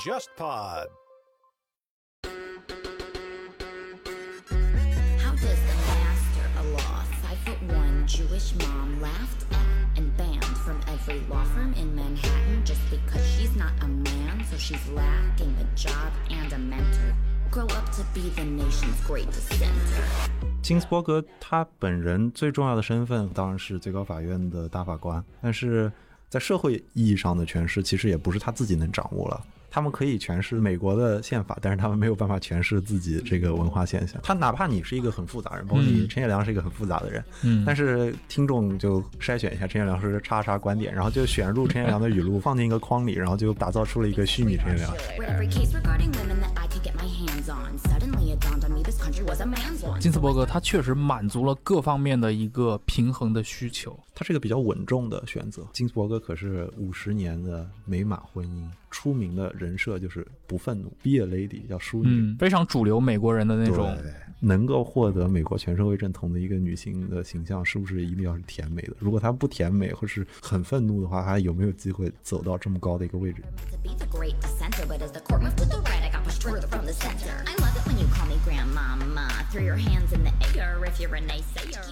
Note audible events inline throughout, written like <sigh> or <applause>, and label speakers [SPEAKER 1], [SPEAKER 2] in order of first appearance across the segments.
[SPEAKER 1] JustPod。How does the master a law, five foot one Jewish mom, laughed at and banned from every law firm in Manhattan just because she's not a man, so she's lacking a job and a mentor? Grow up to be the nation's great dissenter.
[SPEAKER 2] 金斯伯格他本人最重要的身份当然是最高法院的大法官，但是在社会意义上的权势，其实也不是他自己能掌握了。他们可以诠释美国的宪法，但是他们没有办法诠释自己这个文化现象。他哪怕你是一个很复杂人，包括你陈彦良是一个很复杂的人，
[SPEAKER 3] 嗯
[SPEAKER 2] 但是听众就筛选一下陈彦良是叉叉观点，然后就选入陈彦良的语录，放进一个框里，然后就打造出了一个虚拟陈彦良。
[SPEAKER 3] 金斯伯格他确实满足了各方面的一个平衡的需求。
[SPEAKER 2] 他是一个比较稳重的选择。金斯伯格可是五十年的美满婚姻，出名的人设就是不愤怒。Be a lady 叫淑女。
[SPEAKER 3] 非常主流美国人的那种，
[SPEAKER 2] 能够获得美国全社会认同的一个女性的形象，是不是一定要是甜美的？如果她不甜美，或是很愤怒的话，她有没有机会走到这么高的一个位置？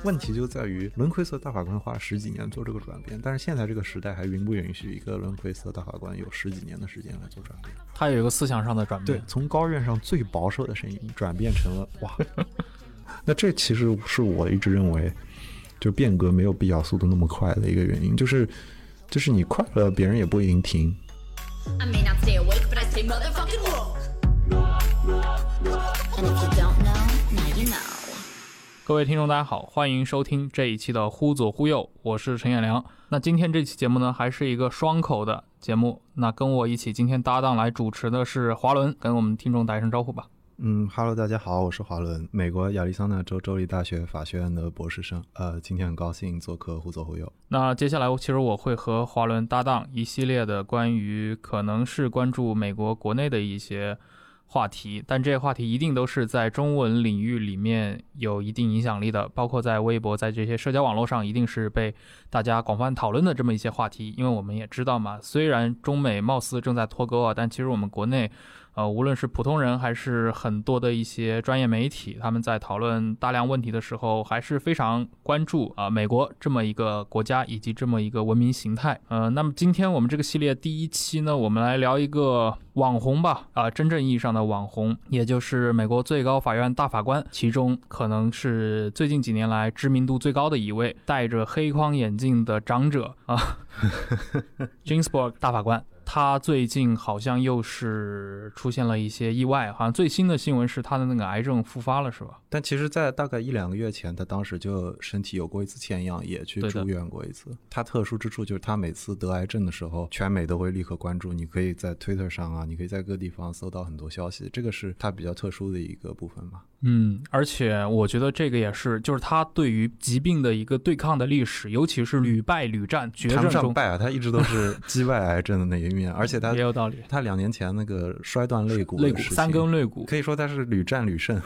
[SPEAKER 2] 问题就在于，轮奎色大法官花了十几年做这个转变，但是现在这个时代还允不允许一个轮奎色大法官有十几年的时间来做转变。
[SPEAKER 3] 他有一个四。思想上的转变。，
[SPEAKER 2] 对从高院上最保守的声音转变成了 <laughs> 哇，那这其实是我一直认为，就变革没有必要速度那么快的一个原因，就是就是你快了，别人也不一定听。
[SPEAKER 1] I may not stay awake, but I stay motherfucking woke. And if you don't
[SPEAKER 3] 各位听众，大家好，欢迎收听这一期的《忽左忽右》，我是陈彦良。那今天这期节目呢，还是一个双口的节目。那跟我一起今天搭档来主持的是华伦，跟我们听众打一声招呼吧。
[SPEAKER 2] 嗯哈喽，大家好，我是华伦，美国亚利桑那州州立大学法学院的博士生。呃，今天很高兴做客忽左忽右。
[SPEAKER 3] 那接下来，其实我会和华伦搭档一系列的关于可能是关注美国国内的一些话题，但这些话题一定都是在中文领域里面有一定影响力的，包括在微博、在这些社交网络上，一定是被大家广泛讨论的这么一些话题。因为我们也知道嘛，虽然中美貌似正在脱钩啊，但其实我们国内。呃，无论是普通人还是很多的一些专业媒体，他们在讨论大量问题的时候，还是非常关注啊、美国这么一个国家以及这么一个文明形态。呃，那么今天我们这个系列第一期呢，我们来聊一个网红吧，啊、真正意义上的网红，也就是美国最高法院大法官，其中可能是最近几年来知名度最高的一位，戴着黑框眼镜的长者啊。<laughs> Ginsburg 大法官，他最近好像又是出现了一些意外，好像最新的新闻是他的那个癌症复发了，是吧？
[SPEAKER 2] 但其实，在大概一两个月前，他当时就身体有过一次欠样，也去住院过一次。他特殊之处就是，他每次得癌症的时候，全美都会立刻关注。你可以在 Twitter 上啊，你可以在各地方搜到很多消息，这个是他比较特殊的一个部分嘛。
[SPEAKER 3] 嗯，而且我觉得这个也是，就是他对于疾病的一个对抗的历史，尤其是屡败屡战，绝
[SPEAKER 2] 谈
[SPEAKER 3] 症中
[SPEAKER 2] 败啊，他一直都是 <laughs> 击败癌症的那一面，而且他
[SPEAKER 3] 也有道理。
[SPEAKER 2] 他两年前那个摔断肋骨
[SPEAKER 3] 肋骨三根肋骨，
[SPEAKER 2] 可以说他是屡战屡胜。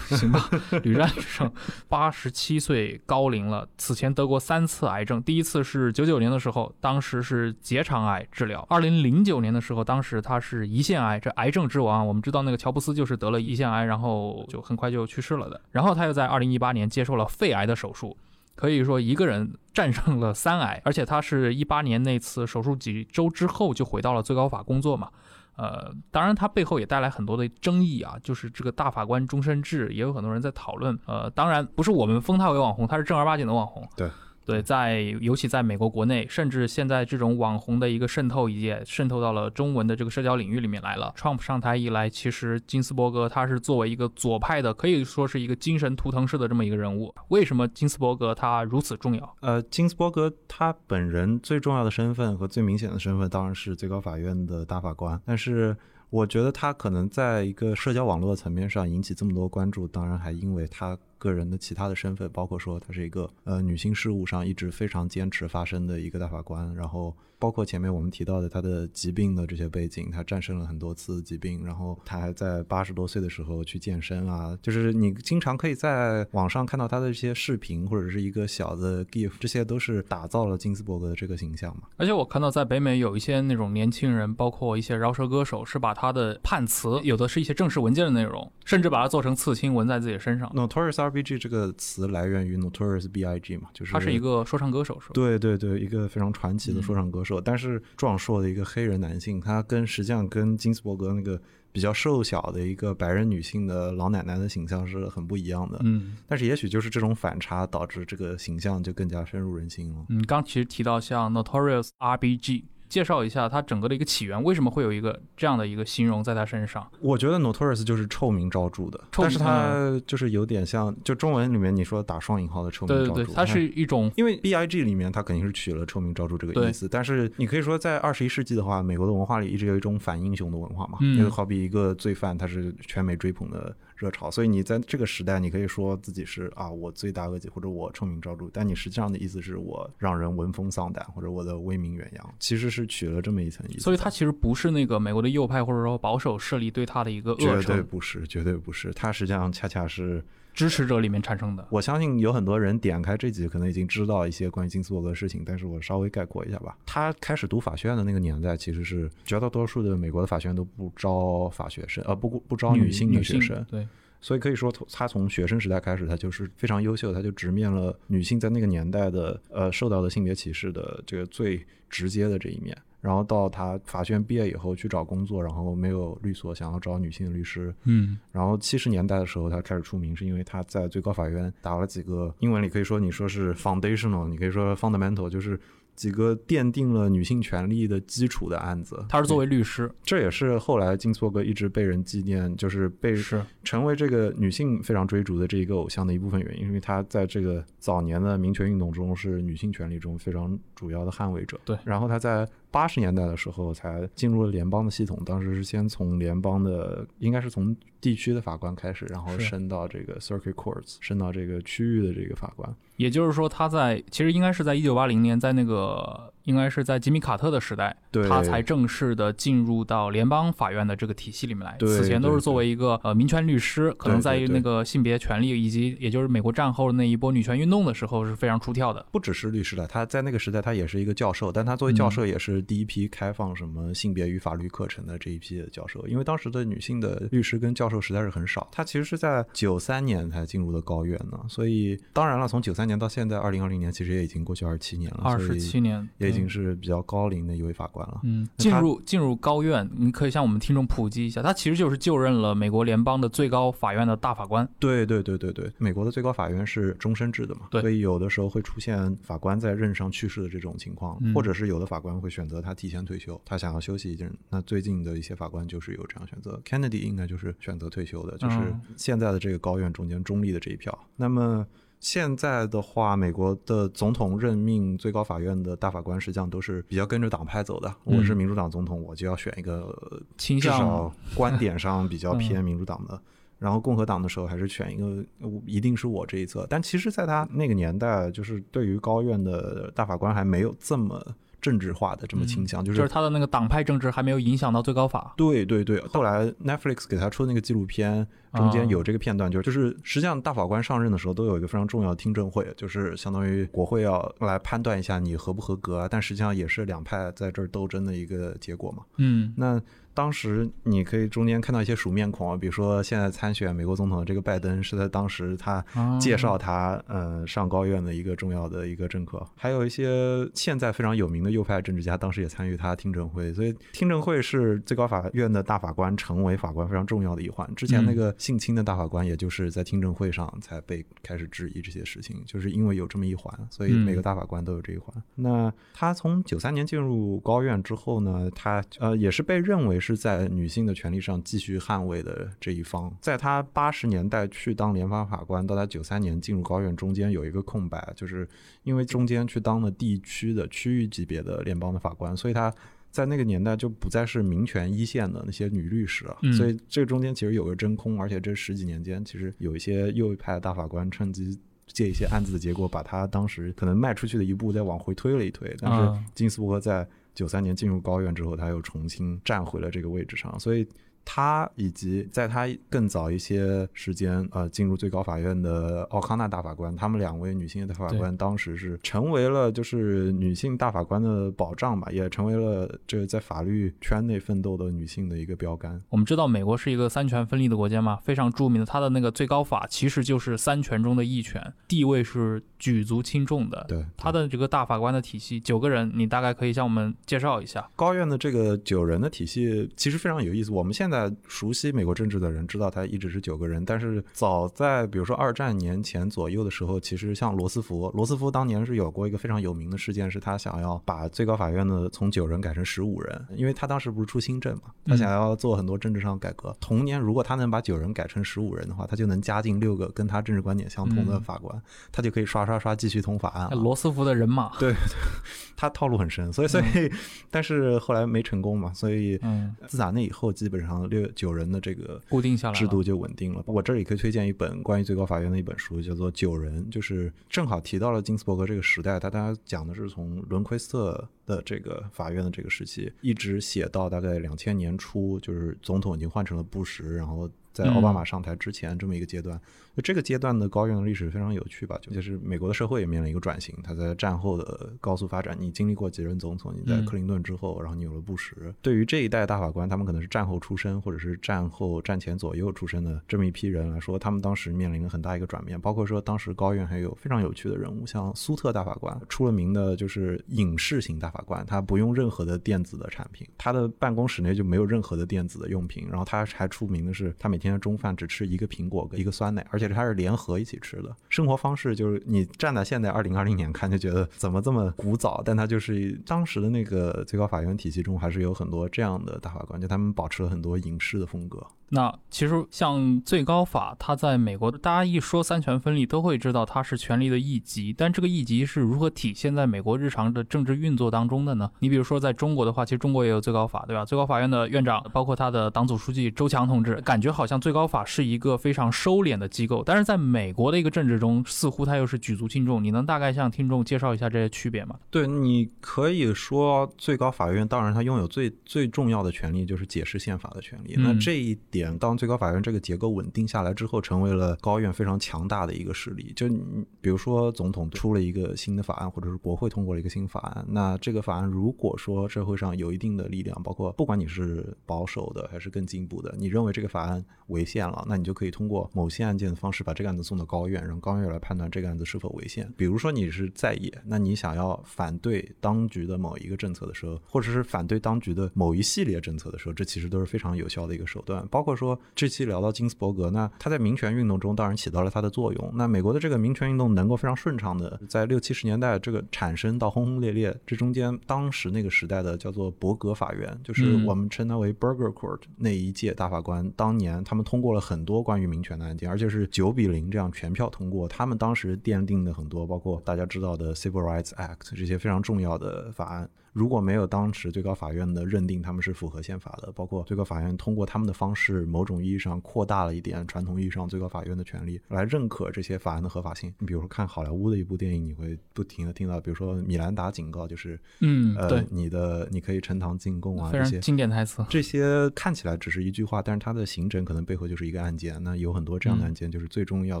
[SPEAKER 3] 行吧，屡战屡胜，八十七岁高龄了。此前得过三次癌症，第一次是九九年的时候，当时是结肠癌治疗；二零零九年的时候，当时他是胰腺癌，这癌症之王。我们知道那个乔布斯就是得了胰腺癌，然后就很快就去世了的。然后他又在二零一八年接受了肺癌的手术。可以说一个人战胜了三癌，而且他是一八年那次手术几周之后就回到了最高法工作嘛。呃，当然，他背后也带来很多的争议啊，就是这个大法官终身制，也有很多人在讨论。呃，当然不是我们封他为网红，他是正儿八经的网红。
[SPEAKER 2] 对。
[SPEAKER 3] 对，在尤其在美国国内，甚至现在这种网红的一个渗透也渗透到了中文的这个社交领域里面来了。Trump 上台以来，其实金斯伯格他是作为一个左派的，可以说是一个精神图腾式的这么一个人物。为什么金斯伯格他如此重要？
[SPEAKER 2] 呃，金斯伯格他本人最重要的身份和最明显的身份当然是最高法院的大法官，但是我觉得他可能在一个社交网络层面上引起这么多关注，当然还因为他个人的其他的身份，包括说他是一个呃女性事务上一直非常坚持发声的一个大法官，然后包括前面我们提到的他的疾病的这些背景，他战胜了很多次疾病，然后他还在八十多岁的时候去健身啊，就是你经常可以在网上看到他的一些视频或者是一个小的 GIF，这些都是打造了金斯伯格的这个形象嘛。
[SPEAKER 3] 而且我看到在北美有一些那种年轻人，包括一些饶舌歌手，是把他的判词，有的是一些正式文件的内容，甚至把它做成刺青纹在自己身上。
[SPEAKER 2] Notorious R.B.G 这个词来源于 Notorious B.I.G 嘛，就是
[SPEAKER 3] 他是一个说唱歌手，是吧？
[SPEAKER 2] 对对对，一个非常传奇的
[SPEAKER 3] 嗯
[SPEAKER 2] 说唱歌手，但是壮硕的一个黑人男性，他跟实际上跟金斯伯格那个比较瘦小的一个白人女性的老奶奶的形象是很不一样的。
[SPEAKER 3] 嗯
[SPEAKER 2] 但是也许就是这种反差导致这个形象就更加深入人心了。
[SPEAKER 3] 嗯，刚其实提到像 Notorious R.B.G，介绍一下它整个的一个起源，为什么会有一个这样的一个形容在他身上？
[SPEAKER 2] 我觉得 Notorious 就是臭名昭著的，但是它就是有点像，就中文里面你说打双引号的臭名昭著，
[SPEAKER 3] 对对对，它是一种
[SPEAKER 2] 因为 B I G 里面它肯定是取了臭名昭著这个意思，但是你可以说在二十一世纪的话，美国的文化里一直有一种反英雄的文化嘛，
[SPEAKER 3] 嗯。
[SPEAKER 2] 就好比一个罪犯，他是全美追捧的热潮，所以你在这个时代，你可以说自己是啊我罪大恶极或者我臭名昭著，但你实际上的意思是我让人闻风丧胆或者我的威名远扬，其实是取了这么一层意思，
[SPEAKER 3] 所以它其实不是那个美国的右派或者说保守势力对他的一个恶
[SPEAKER 2] 绝对，不是，绝对不是，它实际上恰恰是。
[SPEAKER 3] 支持者里面产生的。
[SPEAKER 2] 我相信有很多人点开这集可能已经知道一些关于金斯伯格的事情，但是我稍微概括一下吧。他开始读法学院的那个年代，其实是绝大多数的美国的法学院都不招法学生，呃，不不招女性的学生，
[SPEAKER 3] 对，
[SPEAKER 2] 所以可以说他从学生时代开始，他就是非常优秀，他就直面了女性在那个年代的呃受到的性别歧视的这个最直接的这一面。然后到他法学院毕业以后去找工作，然后没有律所，想要找女性的律师，
[SPEAKER 3] 嗯。
[SPEAKER 2] 然后七十年代的时候，他开始出名，是因为他在最高法院打了几个英文里可以说你说是 foundational，你可以说 fundamental，就是几个奠定了女性权利的基础的案子。
[SPEAKER 3] 他是作为律师，
[SPEAKER 2] 这也是后来金斯伯格一直被人纪念，就是被
[SPEAKER 3] 是。
[SPEAKER 2] 成为这个女性非常追逐的这一个偶像的一部分原因，因为他在这个早年的民权运动中是女性权利中非常主要的捍卫者。
[SPEAKER 3] 对。
[SPEAKER 2] 然后他在八十年代的时候才进入了联邦的系统，当时是先从联邦的，应该是从地区的法官开始，然后升到这个 circuit courts，升到这个区域的这个法官。
[SPEAKER 3] 也就是说，他在其实应该是在一九八零年，在那个应该是在吉米卡特的时代，他才正式的进入到联邦法院的这个体系里面来。此前都是作为一个呃民权律师，可能在于那个性别权利以及也就是美国战后的那一波女权运动的时候是非常出挑的。
[SPEAKER 2] 不只是律师了，他在那个时代他也是一个教授，但他作为教授也是第一批开放什么性别与法律课程的这一批的教授，因为当时的女性的律师跟教授实在是很少。他其实是在九三年才进入的高院呢，所以当然了，从九三年到现在二零二零年，其实也已经过去二十七年了，
[SPEAKER 3] 二十七年
[SPEAKER 2] 经是比较高龄的一位法官了。
[SPEAKER 3] 嗯，进入进入高院，你可以向我们听众普及一下，他其实就是就任了美国联邦的最高法院的大法官。
[SPEAKER 2] 对对对对对，美国的最高法院是终身制的嘛，
[SPEAKER 3] 对
[SPEAKER 2] 所以有的时候会出现法官在任上去世的这种情况，
[SPEAKER 3] 嗯
[SPEAKER 2] 或者是有的法官会选择他提前退休，他想要休息一阵。那最近的一些法官就是有这样选择，Kennedy 应该就是选择退休的，就是
[SPEAKER 3] 嗯
[SPEAKER 2] 现在的这个高院中间中立的这一票。那么。现在的话，美国的总统任命最高法院的大法官，实际上都是比较跟着党派走的。
[SPEAKER 3] 嗯
[SPEAKER 2] 我是民主党总统，我就要选一个
[SPEAKER 3] 倾向
[SPEAKER 2] 观点上比较
[SPEAKER 3] 嗯
[SPEAKER 2] 偏民主党的。然后共和党的时候还是选一个，呃一定是我这一侧。但其实，在他那个年代，就是对于高院的大法官还没有这么政治化的这么倾向，就
[SPEAKER 3] 就是是他的那个党派政治还没有影响到最高法。
[SPEAKER 2] 对对对。后来 Netflix 给他出的那个纪录片，中间
[SPEAKER 3] 啊
[SPEAKER 2] 有这个片段，就是就是实际上大法官上任的时候都有一个非常重要的听证会，就是相当于国会要来判断一下你合不合格啊，但实际上也是两派在这儿斗争的一个结果嘛。
[SPEAKER 3] 嗯，
[SPEAKER 2] 那当时你可以中间看到一些熟面孔啊，比如说现在参选美国总统的这个拜登，是在当时他
[SPEAKER 3] 啊
[SPEAKER 2] 介绍他呃上高院的一个重要的一个政客，还有一些现在非常有名的右派政治家，当时也参与他听证会，所以听证会是最高法院的大法官成为法官非常重要的一环。之前那个性侵的大法官，也就是在听证会上才被开始质疑这些事情，就是因为有这么一环，所以每个大法官都有这一环。那他从九三年进入高院之后呢，他呃也是被认为是在女性的权利上继续捍卫的这一方。在他八十年代去当联邦法官，到他九三年进入高院中间有一个空白，就是因为中间去当了地区的区域级别的联邦的法官，所以他。在那个年代就不再是民权一线的那些女律师了，
[SPEAKER 3] 嗯
[SPEAKER 2] 所以这个中间其实有个真空，而且这十几年间，其实有一些右翼派的大法官趁机。借一些案子的结果，把他当时可能迈出去的一步再往回推了一推。但是
[SPEAKER 3] 啊
[SPEAKER 2] 金斯伯格在九三年进入高院之后，他又重新站回了这个位置上，所以他以及在他更早一些时间，呃，进入最高法院的奥康纳大法官，他们两位女性的大法官，当时是成为了就是女性大法官的保障吧，也成为了这个在法律圈内奋斗的女性的一个标杆。
[SPEAKER 3] 我们知道美国是一个三权分立的国家嘛，非常著名的，它的那个最高法其实就是三权中的一权，地位是举足轻重的。
[SPEAKER 2] 对，
[SPEAKER 3] 它的这个大法官的体系，九个人，你大概可以向我们介绍一下。
[SPEAKER 2] 高院的这个九人的体系其实非常有意思。我们现在熟悉美国政治的人知道他一直是九个人，但是早在比如说二战年前左右的时候，其实像罗斯福，罗斯福当年是有过一个非常有名的事件，是他想要把最高法院的从九人改成十五人，因为他当时不是出新政嘛，他想要做很多政治上的改革。同年，如果他能把九人改成十五人的话，他就能加进六个跟他政治观点相同的
[SPEAKER 3] 嗯
[SPEAKER 2] 法官，他就可以刷刷刷继续通法案了。
[SPEAKER 3] 罗斯福的人马，
[SPEAKER 2] 对，<laughs> 他套路很深，所以所以，但是后来没成功嘛，所以
[SPEAKER 3] 嗯，
[SPEAKER 2] 自打那以后，基本上六九人的这个
[SPEAKER 3] 固定下来
[SPEAKER 2] 制度就稳定了。我这里可以推荐一本关于最高法院的一本书，叫做《九人》，就是正好提到了金斯伯格这个时代，他大家讲的是从伦奎斯特的这个法院的这个时期，一直写到大概两千年初，就是总统已经换成了布什，然后。在奥巴马上台之前这么一个阶段，就这个阶段的高院的历史非常有趣吧，就是美国的社会也面临一个转型，它在战后的高速发展，你经历过几任总统，你在
[SPEAKER 3] 嗯。
[SPEAKER 2] 克林顿之后，然后你有了布什，对于这一代大法官，他们可能是战后出身或者是战后战前左右出身的这么一批人来说，他们当时面临了很大一个转变，包括说当时高院还有非常有趣的人物，像苏特大法官，出了名的就是影视型大法官，他不用任何的电子的产品，他的办公室内就没有任何的电子的用品，然后他还出名的是他每天天中饭只吃一个苹果跟一个酸奶，而且它是联合一起吃的，生活方式就是你站在现在二零二零年看就觉得怎么这么古早，但它就是当时的那个最高法院体系中还是有很多这样的大法官，就他们保持了很多影视的风格。
[SPEAKER 3] 那其实像最高法，它在美国，大家一说三权分立，都会知道它是权力的一级。但这个一级是如何体现在美国日常的政治运作当中的呢？你比如说，在中国的话，其实中国也有最高法，对吧？最高法院的院长，包括他的党组书记周强同志，感觉好像最高法是一个非常收敛的机构。但是在美国的一个政治中，似乎它又是举足轻重。你能大概向听众介绍一下这些区别吗？
[SPEAKER 2] 对，你可以说最高法院，当然它拥有最最重要的权利就是解释宪法的权利。
[SPEAKER 3] 嗯
[SPEAKER 2] 那这一点，当最高法院这个结构稳定下来之后，成为了高院非常强大的一个势力。就你比如说，总统出了一个新的法案，或者是国会通过了一个新法案，那这个法案如果说社会上有一定的力量，包括不管你是保守的还是更进步的，你认为这个法案违宪了，那你就可以通过某些案件的方式把这个案子送到高院，让高院来判断这个案子是否违宪。比如说你是在野，那你想要反对当局的某一个政策的时候，或者是反对当局的某一系列政策的时候，这其实都是非常有效的一个手段。包括说这期聊到金斯伯格，那他在民权运动中当然起到了他的作用。那美国的这个民权运动能够非常顺畅的在六七十年代这个产生到轰轰烈烈，这中间当时那个时代的叫做伯格法院，就是
[SPEAKER 3] 嗯
[SPEAKER 2] 我们称它为 Burger Court 那一届大法官，当年他们通过了很多关于民权的案件，而且是九比零这样全票通过。他们当时奠定的很多，包括大家知道的 Civil Rights Act 这些非常重要的法案。如果没有当时最高法院的认定他们是符合宪法的，包括最高法院通过他们的方式，某种意义上扩大了一点传统意义上最高法院的权利，来认可这些法案的合法性。你比如说看好莱坞的一部电影，你会不停的听到，比如说米兰达警告，就是
[SPEAKER 3] 嗯，
[SPEAKER 2] 呃
[SPEAKER 3] 对，，
[SPEAKER 2] 你的你可以呈堂进贡啊，这些
[SPEAKER 3] 经典台词。
[SPEAKER 2] 这些看起来只是一句话，但是它的形成可能背后就是一个案件。那有很多这样的案件，就是最终要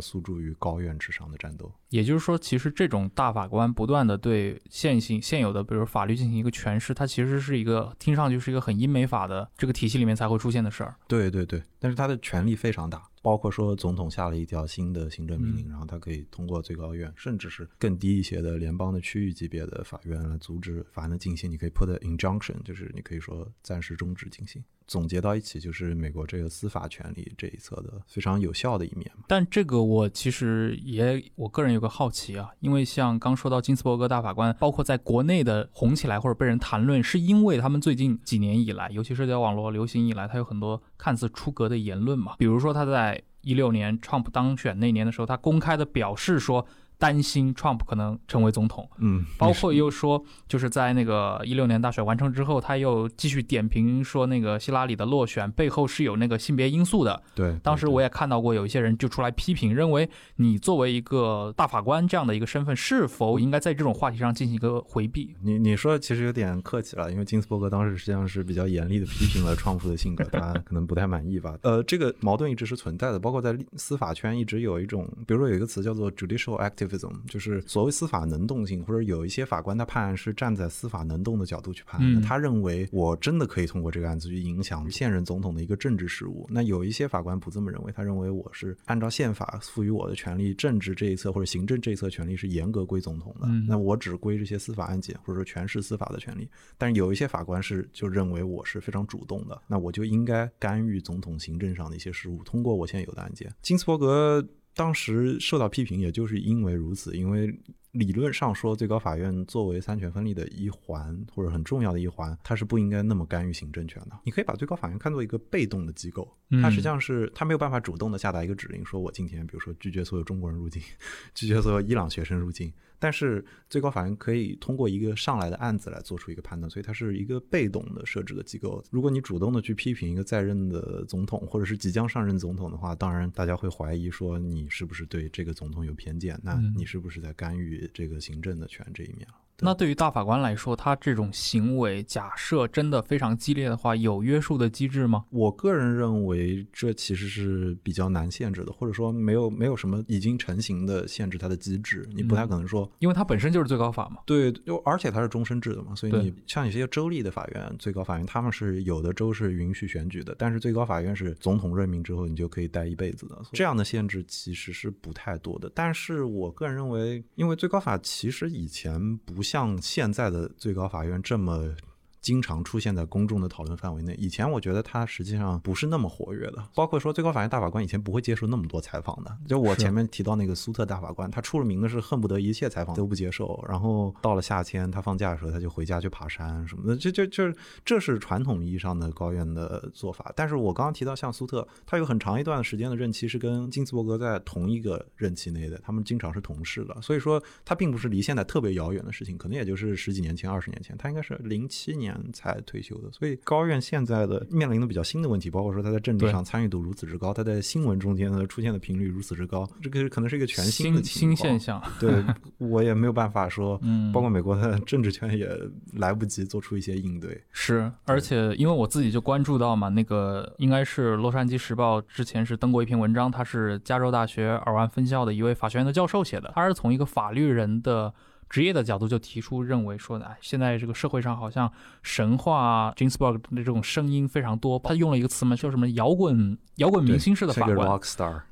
[SPEAKER 2] 诉诸于高院之上的战斗。
[SPEAKER 3] 也就是说，其实这种大法官不断的对现行现有的，比如法律进行一个诠释，它其实是一个听上去是一个很英美法的这个体系里面才会出现的事儿。
[SPEAKER 2] 对对对，但是他的权力非常大，包括说总统下了一条新的行政命令，
[SPEAKER 3] 嗯
[SPEAKER 2] 然后他可以通过最高院，甚至是更低一些的联邦的区域级别的法院来阻止法案的进行。你可以 put injunction，就是你可以说暂时终止进行。总结到一起，就是美国这个司法权利这一侧的非常有效的一面。
[SPEAKER 3] 但这个我其实也我个人有个好奇啊，因为像刚说到金斯伯格大法官，包括在国内的红起来或者被人谈论，是因为他们最近几年以来，尤其社交网络流行以来，他有很多看似出格的言论嘛，比如说他在。一六年 Trump 当选那年的时候，他公开的表示说，担心 Trump 可能成为总统，
[SPEAKER 2] 嗯，
[SPEAKER 3] 包括又说，就是在那个一六年大选完成之后，他又继续点评说，那个希拉里的落选背后是有那个性别因素的。
[SPEAKER 2] 对，
[SPEAKER 3] 当时我
[SPEAKER 2] 也
[SPEAKER 3] 也看到过有一些人就出来批评，认为你作为一个大法官这样的一个身份，是否应该在这种话题上进行一个回避？
[SPEAKER 2] 你你说其实有点客气了，因为金斯伯格当时实际上是比较严厉的批评了创夫的性格，他可能不太满意吧。<laughs> 呃，这个矛盾一直是存在的，包括在司法圈一直有一种，比如说有一个词叫做 judicial activism，就是所谓司法能动性，或者有一些法官他判案是站在司法能动的角度去判案的，
[SPEAKER 3] 嗯
[SPEAKER 2] 他认为我真的可以通过这个案子去影响现任总统的一个政治事务。那有一些法官不这么认为，他认为我是按照宪法赋予我的权利，政治这一侧或者行政这一侧权利是严格归总统的，
[SPEAKER 3] 嗯
[SPEAKER 2] 那我只归这些司法案件或者说全是司法的权利。但是有一些法官是就认为我是非常主动的，那我就应该干预总统行政上的一些事务，通过我现有的案件。金斯伯格当时受到批评，也就是因为如此，因为理论上说，最高法院作为三权分立的一环或者很重要的一环，它是不应该那么干预行政权的。你可以把最高法院看作一个被动的机构，它实际上是它没有办法主动的下达一个指令，说我今天比如说拒绝所有中国人入境，<laughs> 拒绝所有伊朗学生入境。但是最高法院可以通过一个上来的案子来做出一个判断，所以它是一个被动的设置的机构。如果你主动的去批评一个在任的总统或者是即将上任总统的话，当然大家会怀疑说你是不是对这个总统有偏见，那
[SPEAKER 3] 嗯
[SPEAKER 2] 你是不是在干预这个行政的权这一面
[SPEAKER 3] 那对于大法官来说，他这种行为，假设真的非常激烈的话，有约束的机制吗？
[SPEAKER 2] 我个人认为这其实是比较难限制的，或者说没有没有什么已经成型的限制它的机制，你不太
[SPEAKER 3] 嗯
[SPEAKER 2] 可能说
[SPEAKER 3] 因为它本身就是最高法嘛。
[SPEAKER 2] 对，就而且它是终身制的嘛，所以你像有些州立的法院、最高法院，他们是有的州是允许选举的，但是最高法院是总统任命之后你就可以待一辈子的，这样的限制其实是不太多的。但是我个人认为，因为最高法其实以前不像现在的最高法院这么。经常出现在公众的讨论范围内。以前我觉得他实际上不是那么活跃的，包括说最高法院大法官以前不会接受那么多采访的。就我前面提到那个苏特大法官，他出了名的是恨不得一切采访都不接受，然后到了夏天他放假的时候他就回家去爬山什么的，这这这这是传统意义上的高院的做法。但是我刚刚提到像苏特，他有很长一段时间的任期是跟金斯伯格在同一个任期内的，他们经常是同事的，所以说他并不是离现在特别遥远的事情，可能也就是十几年前、二十年前，他应该是零七年才退休的。所以高院现在的面临的比较新的问题，包括说他在政治上参与度如此之高，他在新闻中间呢出现的频率如此之高，这个可能是一个全新的
[SPEAKER 3] 新新现。象。
[SPEAKER 2] 对 <laughs> 我也没有办法说，
[SPEAKER 3] 嗯
[SPEAKER 2] 包括美国的政治圈也来不及做出一些应对。
[SPEAKER 3] 是，而且因为我自己就关注到嘛，那个应该是《洛杉矶时报》之前是登过一篇文章，他是加州大学尔湾分校的一位法学院的教授写的，他是从一个法律人的。职业的角度就提出认为说，哎，现在这个社会上好像神话 j i n s b u r g 的这种声音非常多。他用了一个词嘛，叫什么摇滚摇滚明星式的法官
[SPEAKER 2] ，rock star，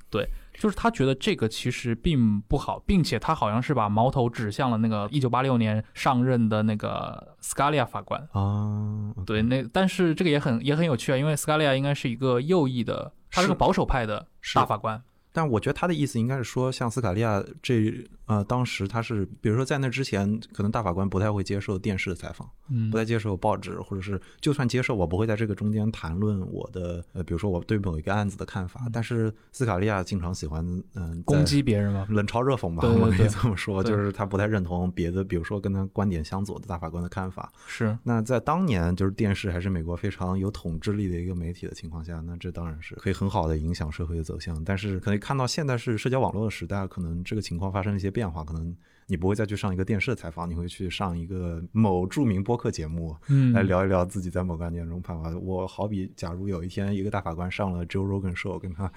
[SPEAKER 3] 就是他觉得这个其实并不好，并且他好像是把矛头指向了那个一九八六年上任的那个 Scalia 法官。
[SPEAKER 2] 啊，
[SPEAKER 3] 对，那但是这个也很也很有趣啊，因为 Scalia 应该是一个右翼的，他是个保守派的大法官。
[SPEAKER 2] 但我觉得他的意思应该是说，像斯卡利亚这呃，当时他是，比如说在那之前，可能大法官不太会接受电视的采访，
[SPEAKER 3] 嗯
[SPEAKER 2] 不太接受报纸，或者是就算接受，我不会在这个中间谈论我的呃，比如说我对某一个案子的看法。但是斯卡利亚经常喜欢嗯、在
[SPEAKER 3] 攻击别人嘛。
[SPEAKER 2] 冷嘲热讽吧，我可以这么说，就是他不太认同别的，比如说跟他观点相左的大法官的看法。
[SPEAKER 3] 是，
[SPEAKER 2] 那在当年，就是电视还是美国非常有统治力的一个媒体的情况下，那这当然是可以很好的影响社会的走向。但是可以看到，现在是社交网络的时代，可能这个情况发生了一些变化，可能你不会再去上一个电视的采访，你会去上一个某著名播客节目，
[SPEAKER 3] 嗯，
[SPEAKER 2] 来聊一聊自己在某个案件中判罚。我好比，假如有一天一个大法官上了 Joe Rogan show，跟他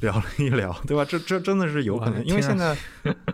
[SPEAKER 2] 聊了一聊，对吧？这这真的是有可能，因为现在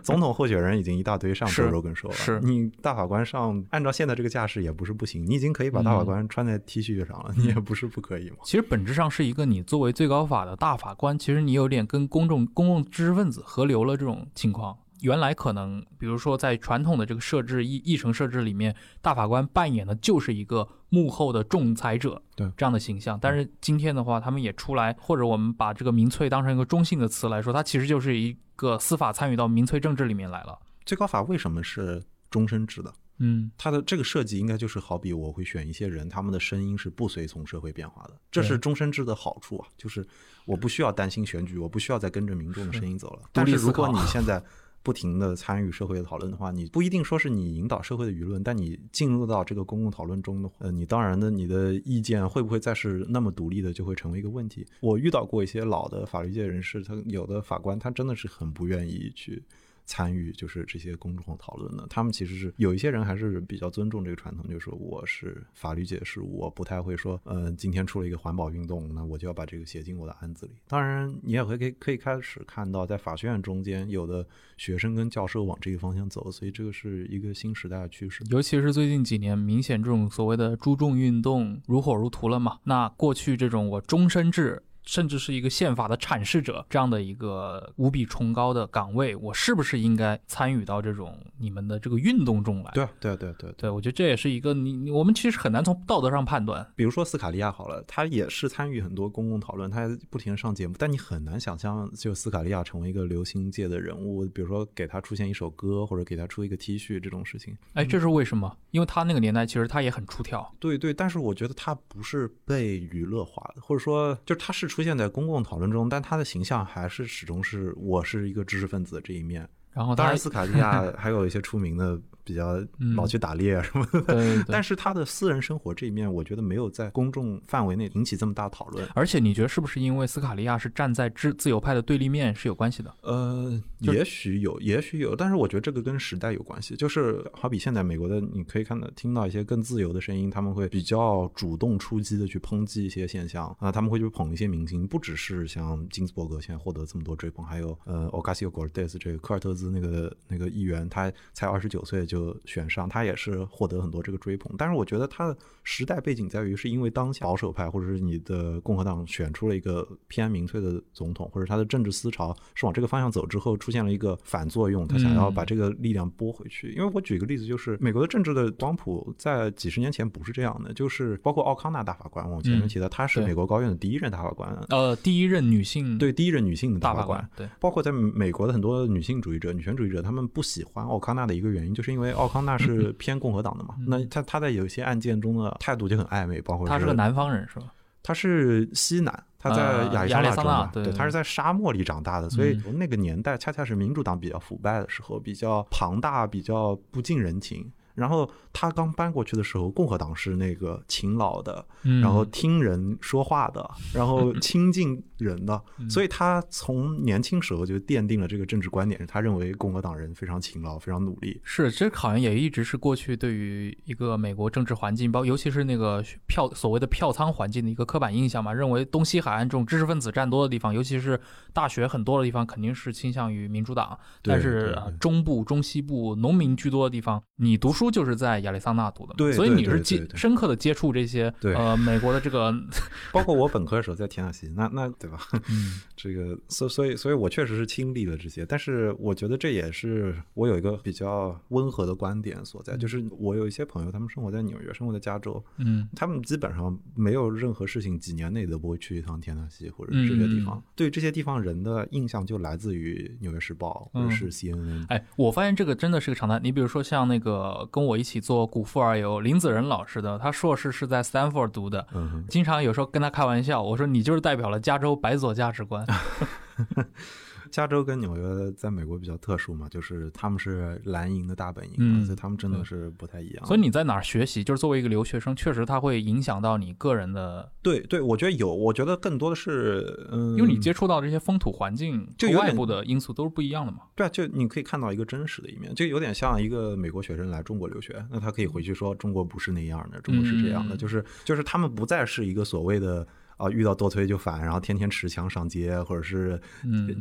[SPEAKER 2] 总统候选人已经一大堆上
[SPEAKER 3] 是
[SPEAKER 2] Joe Rogan show 了，
[SPEAKER 3] 是
[SPEAKER 2] 你大法官上，按照现在这个架势也不是不行，你已经可以把大法
[SPEAKER 3] 嗯
[SPEAKER 2] 官穿在 T 恤上了，你也不是不可以嘛。
[SPEAKER 3] 其实本质上是一个你作为最高法的大法官，其实你有点跟公众公共知识分子合流了这种情况。原来可能，比如说在传统的这个设置议议程设置里面，大法官扮演的就是一个幕后的仲裁者，
[SPEAKER 2] 对
[SPEAKER 3] 这样的形象。但是今天的话，他们也出来，或者我们把这个民粹当成一个中性的词来说，它其实就是一个司法参与到民粹政治里面来了。
[SPEAKER 2] 最高法为什么是终身制的？
[SPEAKER 3] 嗯，
[SPEAKER 2] 它的这个设计应该就是好比我会选一些人，他们的声音是不随从社会变化的，这是终身制的好处啊，就是我不需要担心选举，我不需要再跟着民众的声音走了。但是如果你现在不停的参与社会的讨论的话，你不一定说是你引导社会的舆论，但你进入到这个公共讨论中的，呃，你当然的你的意见会不会再是那么独立的，就会成为一个问题。我遇到过一些老的法律界人士，他有的法官他真的是很不愿意去。参与就是这些公众讨论的，他们其实是有一些人还是比较尊重这个传统，就是说我是法律界事务，我不太会说，嗯，今天出了一个环保运动，那我就要把这个写进我的案子里。当然，你也会可以可以开始看到，在法学院中间有的学生跟教授往这个方向走，所以这个是一个新时代的趋势。
[SPEAKER 3] 尤其是最近几年，明显这种所谓的诸众运动如火如荼了嘛。那过去这种我终身制。甚至是一个宪法的阐释者这样的一个无比崇高的岗位，我是不是应该参与到这种你们的这个运动中来？
[SPEAKER 2] 对对对对
[SPEAKER 3] 对，我觉得这也是一个你我们其实很难从道德上判断。
[SPEAKER 2] 比如说斯卡利亚好了，他也是参与很多公共讨论，他不停的上节目，但你很难想象就斯卡利亚成为一个流行界的人物，比如说给他出现一首歌或者给他出一个 T 恤这种事情。
[SPEAKER 3] 哎，这是为什么？因为他那个年代其实他也很出挑。
[SPEAKER 2] 对对，但是我觉得他不是被娱乐化的，或者说就是他是出现在公共讨论中，但他的形象还是始终是我是一个知识分子这一面。
[SPEAKER 3] 然后，
[SPEAKER 2] 当然斯卡利亚 <laughs> 还有一些出名的。比较老去打猎啊什么的，但是他的私人生活这一面，我觉得没有在公众范围内引起这么大讨论。
[SPEAKER 3] 而且你觉得是不是因为斯卡利亚是站在自自由派的对立面是有关系的？
[SPEAKER 2] 呃，也许有，也许有，但是我觉得这个跟时代有关系。就是好比现在美国的，你可以看到听到一些更自由的声音，他们会比较主动出击的去抨击一些现象啊，他们会去捧一些明星，不只是像金斯伯格现在获得这么多追捧，还有呃，o c a s i o Cortez 这个科尔特兹那个那个议员，他才二十九岁就。选上他也是获得很多这个追捧，但是我觉得他的时代背景在于，是因为当下保守派或者是你的共和党选出了一个偏民粹的总统，或者他的政治思潮是往这个方向走之后，出现了一个反作用，他想要把这个力量拨回去。因为我举一个例子，就是美国的政治的光谱在几十年前不是这样的，就是包括奥康纳大法官，我前面提到他是美国高院的第一任大法官，
[SPEAKER 3] 呃，第一任女性。
[SPEAKER 2] 对第一任女性的
[SPEAKER 3] 大
[SPEAKER 2] 法官，
[SPEAKER 3] 对，
[SPEAKER 2] 包括在美国的很多女性主义者、女权主义者，他们不喜欢奥康纳的一个原因，就是因为奥康。纳是偏共和党的嘛？那他他在有些案件中的态度就很暧昧，包括
[SPEAKER 3] 他是个南方人是吧？
[SPEAKER 2] 他是西南，他在亚利
[SPEAKER 3] 桑
[SPEAKER 2] 那
[SPEAKER 3] 州，
[SPEAKER 2] 对，他是在沙漠里长大的，所以那个年代恰恰是民主党比较腐败的时候，比较庞大，比较不近人情。然后他刚搬过去的时候，共和党是那个勤劳的，然后听人说话的，然后 <laughs> 亲近人的，所以他从年轻时候就奠定了这个政治观点，他认为共和党人非常勤劳，非常努力。
[SPEAKER 3] 是，这好像也一直是过去对于一个美国政治环境，包尤其是那个票所谓的票仓环境的一个刻板印象嘛，认为东西海岸这种知识分子占多的地方，尤其是大学很多的地方，肯定是倾向于民主党。但是中部、中西部农民居多的地方，你读书。就是在亚利桑那读的，
[SPEAKER 2] 对，
[SPEAKER 3] 所以你是接深刻的接触这些，呃，美国的这个，<laughs>
[SPEAKER 2] 包括我本科的时候在田纳西，那那对吧？嗯，<laughs> 这个，所所以所以我确实是经历了这些，但是我觉得这也是我有一个比较温和的观点所在，就是我有一些朋友，他们生活在纽约，生活在加州，
[SPEAKER 3] 嗯，
[SPEAKER 2] 他们基本上没有任何事情，几年内都不会去一趟田纳西或者这些地方，对这些地方人的印象就来自于《纽约时报》或者是 CNN。
[SPEAKER 3] 哎，我发现这个真的是个常态。你比如说像那个跟我一起做古富而游林子仁老师的，他硕士是在 Stanford 读的，经常有时候跟他开玩笑，我说你就是代表了加州白左价值观。<laughs>
[SPEAKER 2] 加州跟纽约在美国比较特殊嘛，就是他们是蓝营的大本营，所以他们真的是不太一样。
[SPEAKER 3] 所以你在哪儿学习，就是作为一个留学生，确实它会影响到你个人的。
[SPEAKER 2] 对对，我觉得有，我觉得更多的是，嗯，
[SPEAKER 3] 因为你接触到这些风土环境，就外部的因素都是不一样的嘛。
[SPEAKER 2] 对啊，就你可以看到一个真实的一面，就有点像一个美国学生来中国留学，那他可以回去说中国不是那样的，中国是这样的，就是就是他们不再是一个所谓的。啊，遇到多推就反，然后天天持枪上街，或者是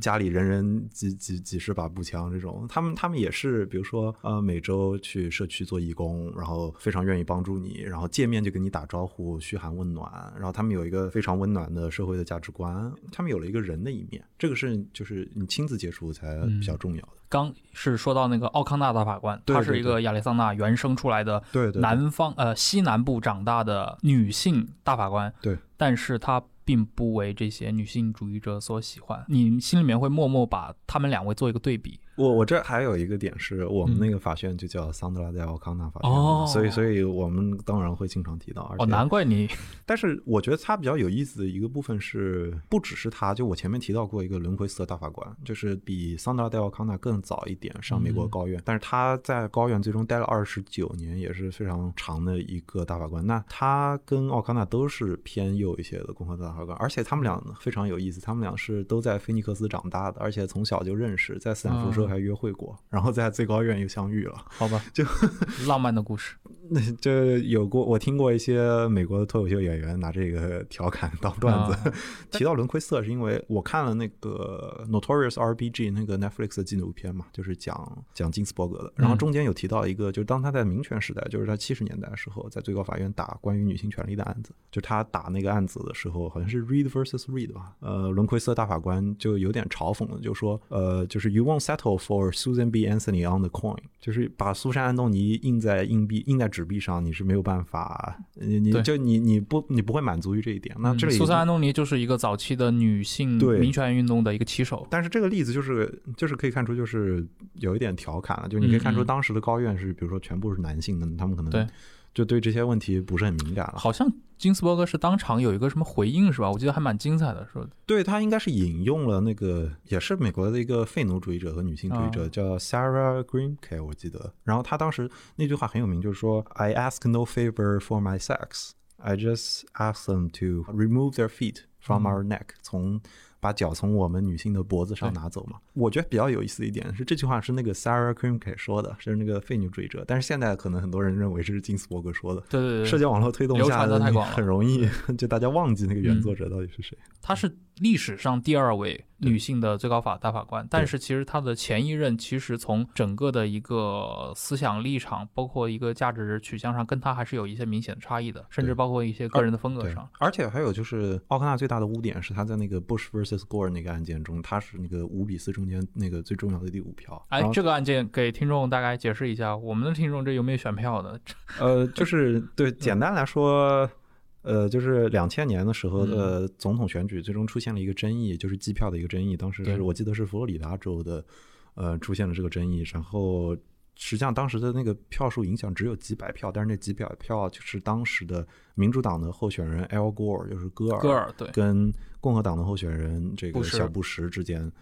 [SPEAKER 2] 家里人人几几几十把步枪这种，他们他们也是，比如说呃，每周去社区做义工，然后非常愿意帮助你，然后见面就跟你打招呼，嘘寒问暖，然后他们有一个非常温暖的社会的价值观，他们有了一个人的一面，这个是就是你亲自接触才比较重要的。
[SPEAKER 3] 刚是说到那个奥康纳大法官，她是一个亚利桑那原生出来的，
[SPEAKER 2] 对
[SPEAKER 3] 南方呃西南部长大的女性大法官，
[SPEAKER 2] 对。
[SPEAKER 3] 但是她并不为这些女性主义者所喜欢，你心里面会默默把他们两位做一个对比。
[SPEAKER 2] 我我这还有一个点是我们那个法院就叫桑德拉戴奥康纳法院嘛，
[SPEAKER 3] 哦
[SPEAKER 2] 所以所以我们当然会经常提到。而且
[SPEAKER 3] 哦，难怪你 <laughs>
[SPEAKER 2] 但是我觉得他比较有意思的一个部分是，不只是他，就我前面提到过一个轮回斯特大法官，就是比桑德拉戴奥康纳更早一点上美国高院，但是他在高院最终待了二十九年，也是非常长的一个大法官。那他跟奥康纳都是偏右一些的共和党大法官，而且他们俩非常有意思，他们俩是都在菲尼克斯长大的，而且从小就认识，在斯坦福时候还约会过，然后在最高院又相遇了。
[SPEAKER 3] 好吧，
[SPEAKER 2] 就
[SPEAKER 3] 浪漫的故事。<laughs>
[SPEAKER 2] 那这有过，我听过一些美国的脱口秀演员拿这个调侃当段子。
[SPEAKER 3] 啊 <laughs>
[SPEAKER 2] 提到伦奎瑟，是因为我看了那个 Notorious R.B.G. 那个 Netflix 的纪录片嘛，就是讲讲金斯伯格的。然后中间有提到一个，就是当他在民权时代，就是他七十年代的时候，在最高法院打关于女性权利的案子，就他打那个案子的时候，好像是 Reed versus Reed 吧。呃，伦奎瑟大法官就有点嘲讽了，就说，呃，就是 You won't settle for Susan B. Anthony on the coin，就是把苏珊安东尼印在硬币、印在纸币上，你是没有办法，你你就你你不你不会满足于这一点。那这里
[SPEAKER 3] 嗯苏珊·安东尼就是一个早期的女性
[SPEAKER 2] 对
[SPEAKER 3] 民权运动的一个旗手。
[SPEAKER 2] 但是这个例子就是就是可以看出，就是有一点调侃了，就你可以看出当时的高院是，比如说全部是男性的，他们可能
[SPEAKER 3] 对
[SPEAKER 2] 就对这些问题不是很敏感了。
[SPEAKER 3] 好像金斯伯格是当场有一个什么回应是吧？我记得还蛮精彩的，说
[SPEAKER 2] 对他应该是引用了那个也是美国的一个废奴主义者和女性主义者，
[SPEAKER 3] 啊
[SPEAKER 2] 叫 Sarah Greenke，我记得。然后他当时那句话很有名，就是说 I ask no favor for my sex, I just ask them to remove their feet from our neck，、从把脚从我们女性的脖子上拿走嘛。我觉得比较有意思的一点是，这句话是那个 Sarah Crimke 说的，是那个废女主义者，但是现在可能很多人认为是金斯伯格说的。
[SPEAKER 3] 对对对，
[SPEAKER 2] 社交网络推动下的你
[SPEAKER 3] 传得太广了
[SPEAKER 2] 很容易 <laughs> 就大家忘记那个原
[SPEAKER 3] 嗯
[SPEAKER 2] 作者到底是谁。
[SPEAKER 3] 他是历史上第二位女性的最高法大法官，但是其实她的前一任其实从整个的一个思想立场，包括一个价值取向上，跟她还是有一些明显的差异的，甚至包括一些个人的风格上。，
[SPEAKER 2] 而且还有就是奥康纳最大的污点是他在那个 Bush vs Gore 那个案件中，他是那个五比四中间那个最重要的第五票。
[SPEAKER 3] 哎这个案件给听众大概解释一下，我们的听众这有没有选票的？<laughs>
[SPEAKER 2] 呃，就是对，简单来说。呃，就是两千年的时候的总统选举，最终出现了一个争议，就是计票的一个争议。当时
[SPEAKER 3] 对
[SPEAKER 2] 是我记得是佛罗里达州的，呃，出现了这个争议。然后实际上当时的那个票数影响只有几百票，但是那几百票就是当时的民主党的候选人 Al Gore，就是戈尔，
[SPEAKER 3] 戈尔对，
[SPEAKER 2] 跟共和党的候选人这个小布什之间，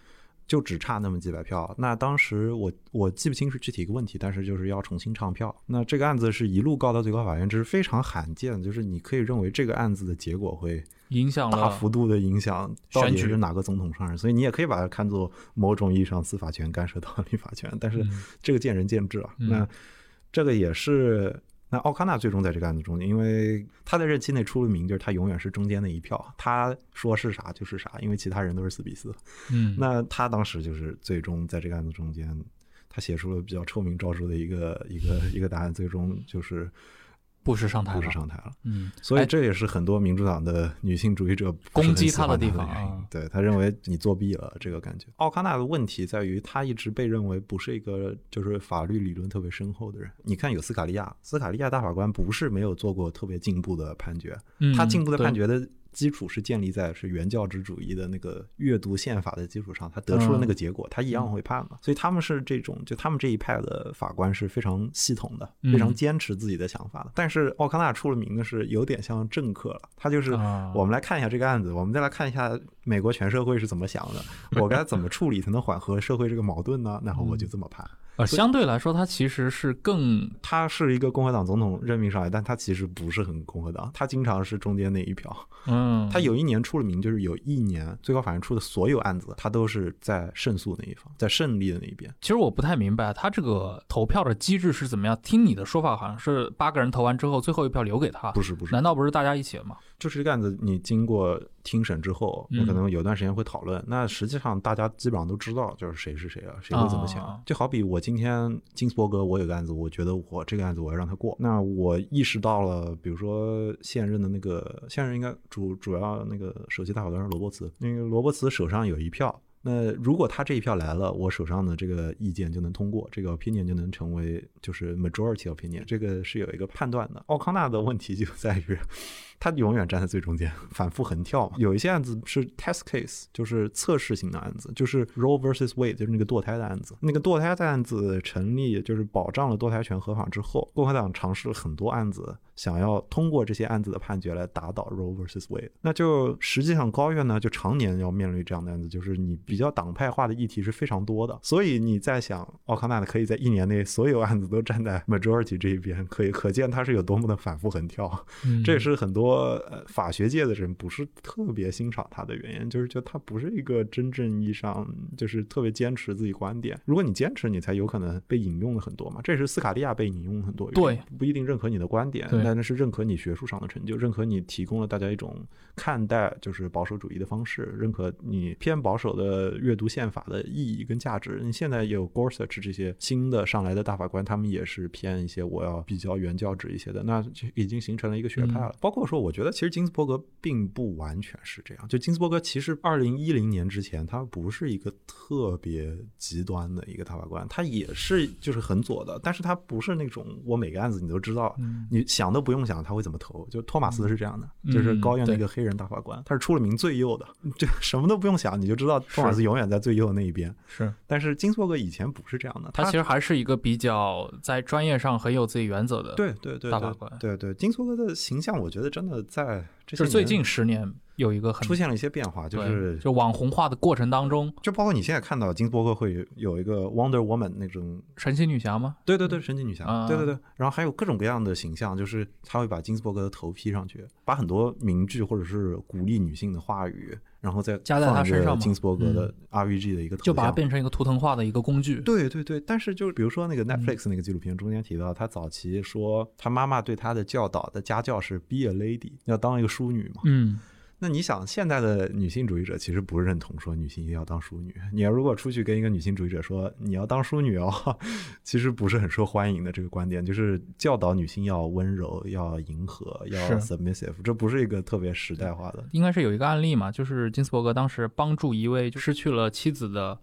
[SPEAKER 2] 就只差那么几百票。那当时我我记不清是具体一个问题，但是就是要重新唱票。那这个案子是一路告到最高法院，这是非常罕见，就是你可以认为这个案子的结果会
[SPEAKER 3] 影响
[SPEAKER 2] 大幅度的影响到底是哪个总统上任，所以你也可以把它看作某种意义上司法权干涉到立法权，但是
[SPEAKER 3] 嗯
[SPEAKER 2] 这个见仁见智啊。
[SPEAKER 3] 嗯
[SPEAKER 2] 那这个也是。那奥康纳最终在这个案子中，因为他在任期内出了名，就是他永远是中间的一票，他说是啥就是啥，因为其他人都是四比四。
[SPEAKER 3] 嗯，
[SPEAKER 2] 那他当时就是最终在这个案子中间，他写出了比较臭名昭著的一个一个一个答案，最终就是
[SPEAKER 3] 布什上台
[SPEAKER 2] 布
[SPEAKER 3] 了。
[SPEAKER 2] 什上台了。
[SPEAKER 3] 嗯，
[SPEAKER 2] 所以
[SPEAKER 3] 哎。
[SPEAKER 2] 这也是很多民主党的女性主义者
[SPEAKER 3] 攻击他的地方啊。
[SPEAKER 2] 对他认为你作弊了这个感觉。奥康纳的问题在于他一直被认为不是一个就是法律理论特别深厚的人。你看有斯卡利亚，斯卡利亚大法官不是没有做过特别进步的判决，
[SPEAKER 3] 嗯
[SPEAKER 2] 他进步的判决的基础是建立在是原教旨主义的那个阅读宪法的基础上，他得出了那
[SPEAKER 3] 嗯
[SPEAKER 2] 个结果，他一样会判嘛。所以他们是这种，就他们这一派的法官是非常系统的，
[SPEAKER 3] 嗯
[SPEAKER 2] 非常坚持自己的想法的。但是奥康纳出了名的是有点像政客了，他就是
[SPEAKER 3] 啊
[SPEAKER 2] 我们来看一下这个案子，我们再来看一下美国全社会是怎么想的，我该怎么处理才能缓和社会这个矛盾呢？然后我就这么判。
[SPEAKER 3] 呃，相对来说，他其实是更
[SPEAKER 2] 他是一个共和党总统任命上来，但他其实不是很共和党，他经常是中间那一票。
[SPEAKER 3] 嗯，
[SPEAKER 2] 他有一年出了名，就是有一年最高法院出的所有案子，他都是在胜诉那一方，在胜利的那一边。
[SPEAKER 3] 其实我不太明白他这个投票的机制是怎么样。听你的说法，好像是八个人投完之后，最后一票留给他，
[SPEAKER 2] 不是不是，
[SPEAKER 3] 难道不是大家一起的吗？
[SPEAKER 2] 就是这个案子，你经过听审之后，
[SPEAKER 3] 嗯
[SPEAKER 2] 你可能有段时间会讨论。那实际上大家基本上都知道，就是谁是谁啊，谁会怎么想。
[SPEAKER 3] 啊
[SPEAKER 2] 就好比我今天金斯伯格，我有个案子，我觉得我这个案子我要让他过，那我意识到了，比如说现任的那个现任应该主主要那个首席大法官是罗伯茨，那个罗伯茨手上有一票。那如果他这一票来了，我手上的这个意见就能通过，这个 opinion 就能成为就是 majority opinion，这个是有一个判断的。奥康纳的问题就在于，他永远站在最中间，<laughs> 反复横跳。有一些案子是 test case，就是测试型的案子，就是 Roe versus Wade，就是那个堕胎的案子。那个堕胎的案子成立，就是保障了堕胎权合法之后，共和党尝试了很多案子。想要通过这些案子的判决来打倒 Roe vs Wade，那就实际上高院呢就常年要面临这样的案子，就是你比较党派化的议题是非常多的，所以你在想奥康纳可以在一年内所有案子都站在 majority 这一边，可以可见他是有多么的反复横跳。这也是很多呃法学界的人不是特别欣赏他的原因，就是觉得他不是一个真正意义上就是特别坚持自己观点。如果你坚持，你才有可能被引用的很多嘛。这也是斯卡利亚被引用很多，
[SPEAKER 3] 对，
[SPEAKER 2] 不一定认可你的观点。但那是认可你学术上的成就，认可你提供了大家一种看待就是保守主义的方式，认可你偏保守的阅读宪法的意义跟价值。你现在有 Gorsuch 这些新的上来的大法官，他们也是偏一些我要比较原教旨一些的，那就已经形成了一个学派了。包括说，我觉得其实金斯伯格并不完全是这样。就金斯伯格其实二零一零年之前，他不是一个特别极端的一个大法官，他也是就是很左的，但是他不是那种我每个案子你都知道，你想。都不用想他会怎么投，就托马斯是这样的，就是高院的一个黑人大法官，他是出了名最右的，就什么都不用想，你就知道托马斯永远在最右的那一边。
[SPEAKER 3] 是，
[SPEAKER 2] 但是金斯伯格以前不是这样的，
[SPEAKER 3] 他其实还是一个比较在专业上很有自己原则的，
[SPEAKER 2] 对对对，
[SPEAKER 3] 大法官。
[SPEAKER 2] 对对，金斯伯格的形象，我觉得真的在
[SPEAKER 3] 就是最近十年。有一个很
[SPEAKER 2] 出现了一些变化，就是
[SPEAKER 3] 就网红化的过程当中，
[SPEAKER 2] 就包括你现在看到金斯伯格会有一个 Wonder Woman 那种
[SPEAKER 3] 神奇女侠吗？
[SPEAKER 2] 对对对，神奇女侠，对对对，然后还有各种各样的形象，就是他会把金斯伯格的头披上去，把很多名句或者是鼓励女性的话语，然后再
[SPEAKER 3] 加在他身上，
[SPEAKER 2] 金斯伯格的 RVG 的一个头，
[SPEAKER 3] 就把它变成一个图腾化的一个工具。
[SPEAKER 2] 对对对，但是就是比如说那个 Netflix 那个纪录片中间提到，他早期说他妈妈对他的教导的家教是 Be a lady，要当一个淑女嘛。
[SPEAKER 3] 嗯。
[SPEAKER 2] 那你想，现在的女性主义者其实不认同说女性一定要当淑女。你要如果出去跟一个女性主义者说你要当淑女哦，<laughs> 其实不是很受欢迎的。这个观点就是教导女性要温柔、要迎合、要 submissive，这不是一个特别时代化的。
[SPEAKER 3] 应该是有一个案例嘛，就是金斯伯格当时帮助一位失去了妻子的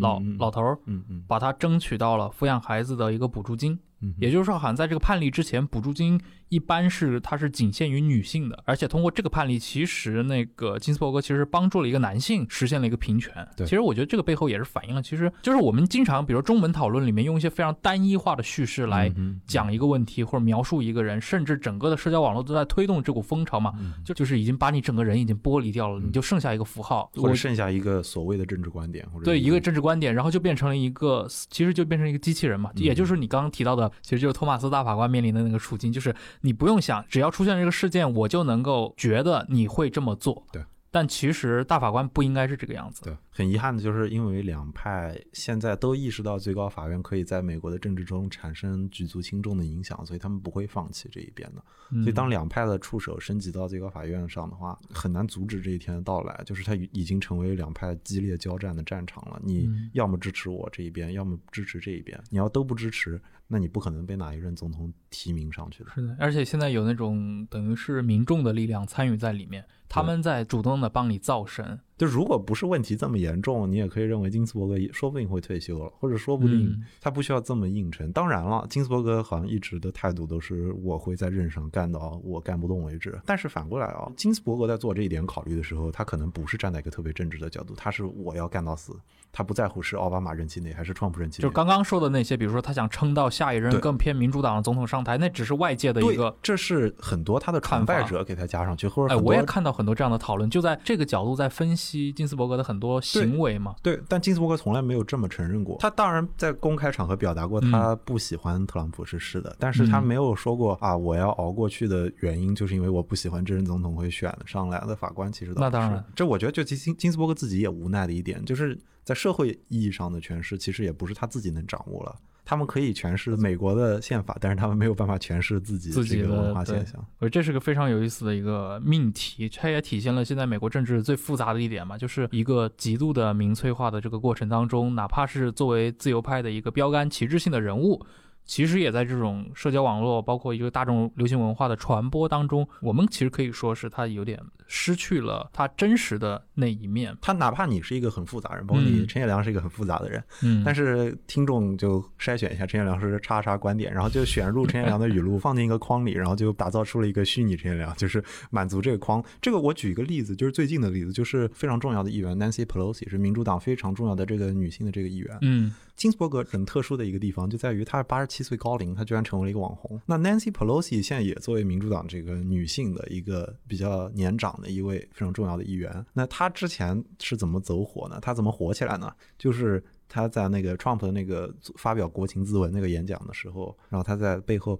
[SPEAKER 3] 老老头儿，
[SPEAKER 2] 嗯嗯，
[SPEAKER 3] 把他争取到了抚养孩子的一个补助金。也就是说，好像在这个判例之前，补助金一般是它是仅限于女性的，而且通过这个判例，其实那个金斯伯格其实帮助了一个男性实现了一个平权。
[SPEAKER 2] 对，
[SPEAKER 3] 其实我觉得这个背后也是反映了，其实就是我们经常，比如中文讨论里面用一些非常单一化的叙事来讲一个问题或者描述一个人，甚至整个的社交网络都在推动这股风潮嘛，就就是已经把你整个人已经剥离掉了，你就剩下一个符号，
[SPEAKER 2] 或者剩下一个所谓的政治观点，或者
[SPEAKER 3] 对一个政治观点，然后就变成了一个，其实就变成一个机器人嘛，也就是你刚刚提到的，其实就是托马斯。大法官面临的那个处境，就是你不用想，只要出现这个事件，我就能够觉得你会这么做。
[SPEAKER 2] 对。
[SPEAKER 3] 但其实大法官不应该是这个样子。
[SPEAKER 2] 对，很遗憾的就是因为两派现在都意识到最高法院可以在美国的政治中产生举足轻重的影响，所以他们不会放弃这一边的。所以当两派的触手升级到最高法院上的话，很难阻止这一天的到来。就是它已经成为两派激烈交战的战场了。你要么支持我这一边，要么支持这一边。你要都不支持，那你不可能被哪一任总统提名上去的。
[SPEAKER 3] 是的，而且现在有那种等于是民众的力量参与在里面。他们在主动的帮你造神。
[SPEAKER 2] 就如果不是问题这么严重，你也可以认为金斯伯格说不定会退休了，或者说不定他不需要这么硬撑。当然了，金斯伯格好像一直的态度都是我会在任上干到我干不动为止。但是反过来啊，金斯伯格在做这一点考虑的时候，他可能不是站在一个特别政治的角度，他是我要干到死，他不在乎是奥巴马任期内还是川普任期内。
[SPEAKER 3] 就刚刚说的那些，比如说他想撑到下一任更偏民主党的总统上台，那只是外界的一个，
[SPEAKER 2] 这是很多他的崇拜者给他加上去，或者
[SPEAKER 3] 哎，我也看到很多这样的讨论，就在这个角度在分析金斯伯格的。很多行为嘛，
[SPEAKER 2] 对，但金斯伯格从来没有这么承认过。他当然在公开场合表达过他不喜欢特朗普是是的，但是他没有说过啊，我要熬过去的原因就是因为我不喜欢这任总统会选上来的法官。其实
[SPEAKER 3] 那当然，
[SPEAKER 2] 这我觉得就金金斯伯格自己也无奈的一点，就是在社会意义上的诠释，其实也不是他自己能掌握了。他们可以诠释美国的宪法，但是他们没有办法诠释自己
[SPEAKER 3] 自己的
[SPEAKER 2] 文化现象。
[SPEAKER 3] 我觉得这是个非常有意思的一个命题，它也体现了现在美国政治最复杂的一点嘛，就是一个极度的民粹化的这个过程当中，哪怕是作为自由派的一个标杆旗帜性的人物。其实也在这种社交网络，包括一个大众流行文化的传播当中，我们其实可以说是他有点失去了他真实的那一面。
[SPEAKER 2] 他哪怕你是一个很复杂人，包括你
[SPEAKER 3] 嗯
[SPEAKER 2] 陈彦良是一个很复杂的人，
[SPEAKER 3] 嗯，
[SPEAKER 2] 但是听众就筛选一下陈彦良是叉叉观点，然后就选入陈彦良的语录放进一个框里，然后就打造出了一个虚拟陈彦良，就是满足这个框。这个我举一个例子，就是最近的例子，就是非常重要的议员 Nancy Pelosi 是民主党非常重要的这个女性的这个议员。
[SPEAKER 3] 嗯
[SPEAKER 2] 金斯伯格很特殊的一个地方就在于她八十七岁高龄，他居然成为了一个网红。那 Nancy Pelosi 现在也作为民主党这个女性的一个比较年长的一位非常重要的一员。那她之前是怎么走火呢？她怎么火起来呢？就是她在那个 Trump 的那个发表国情咨文那个演讲的时候，然后她在背后。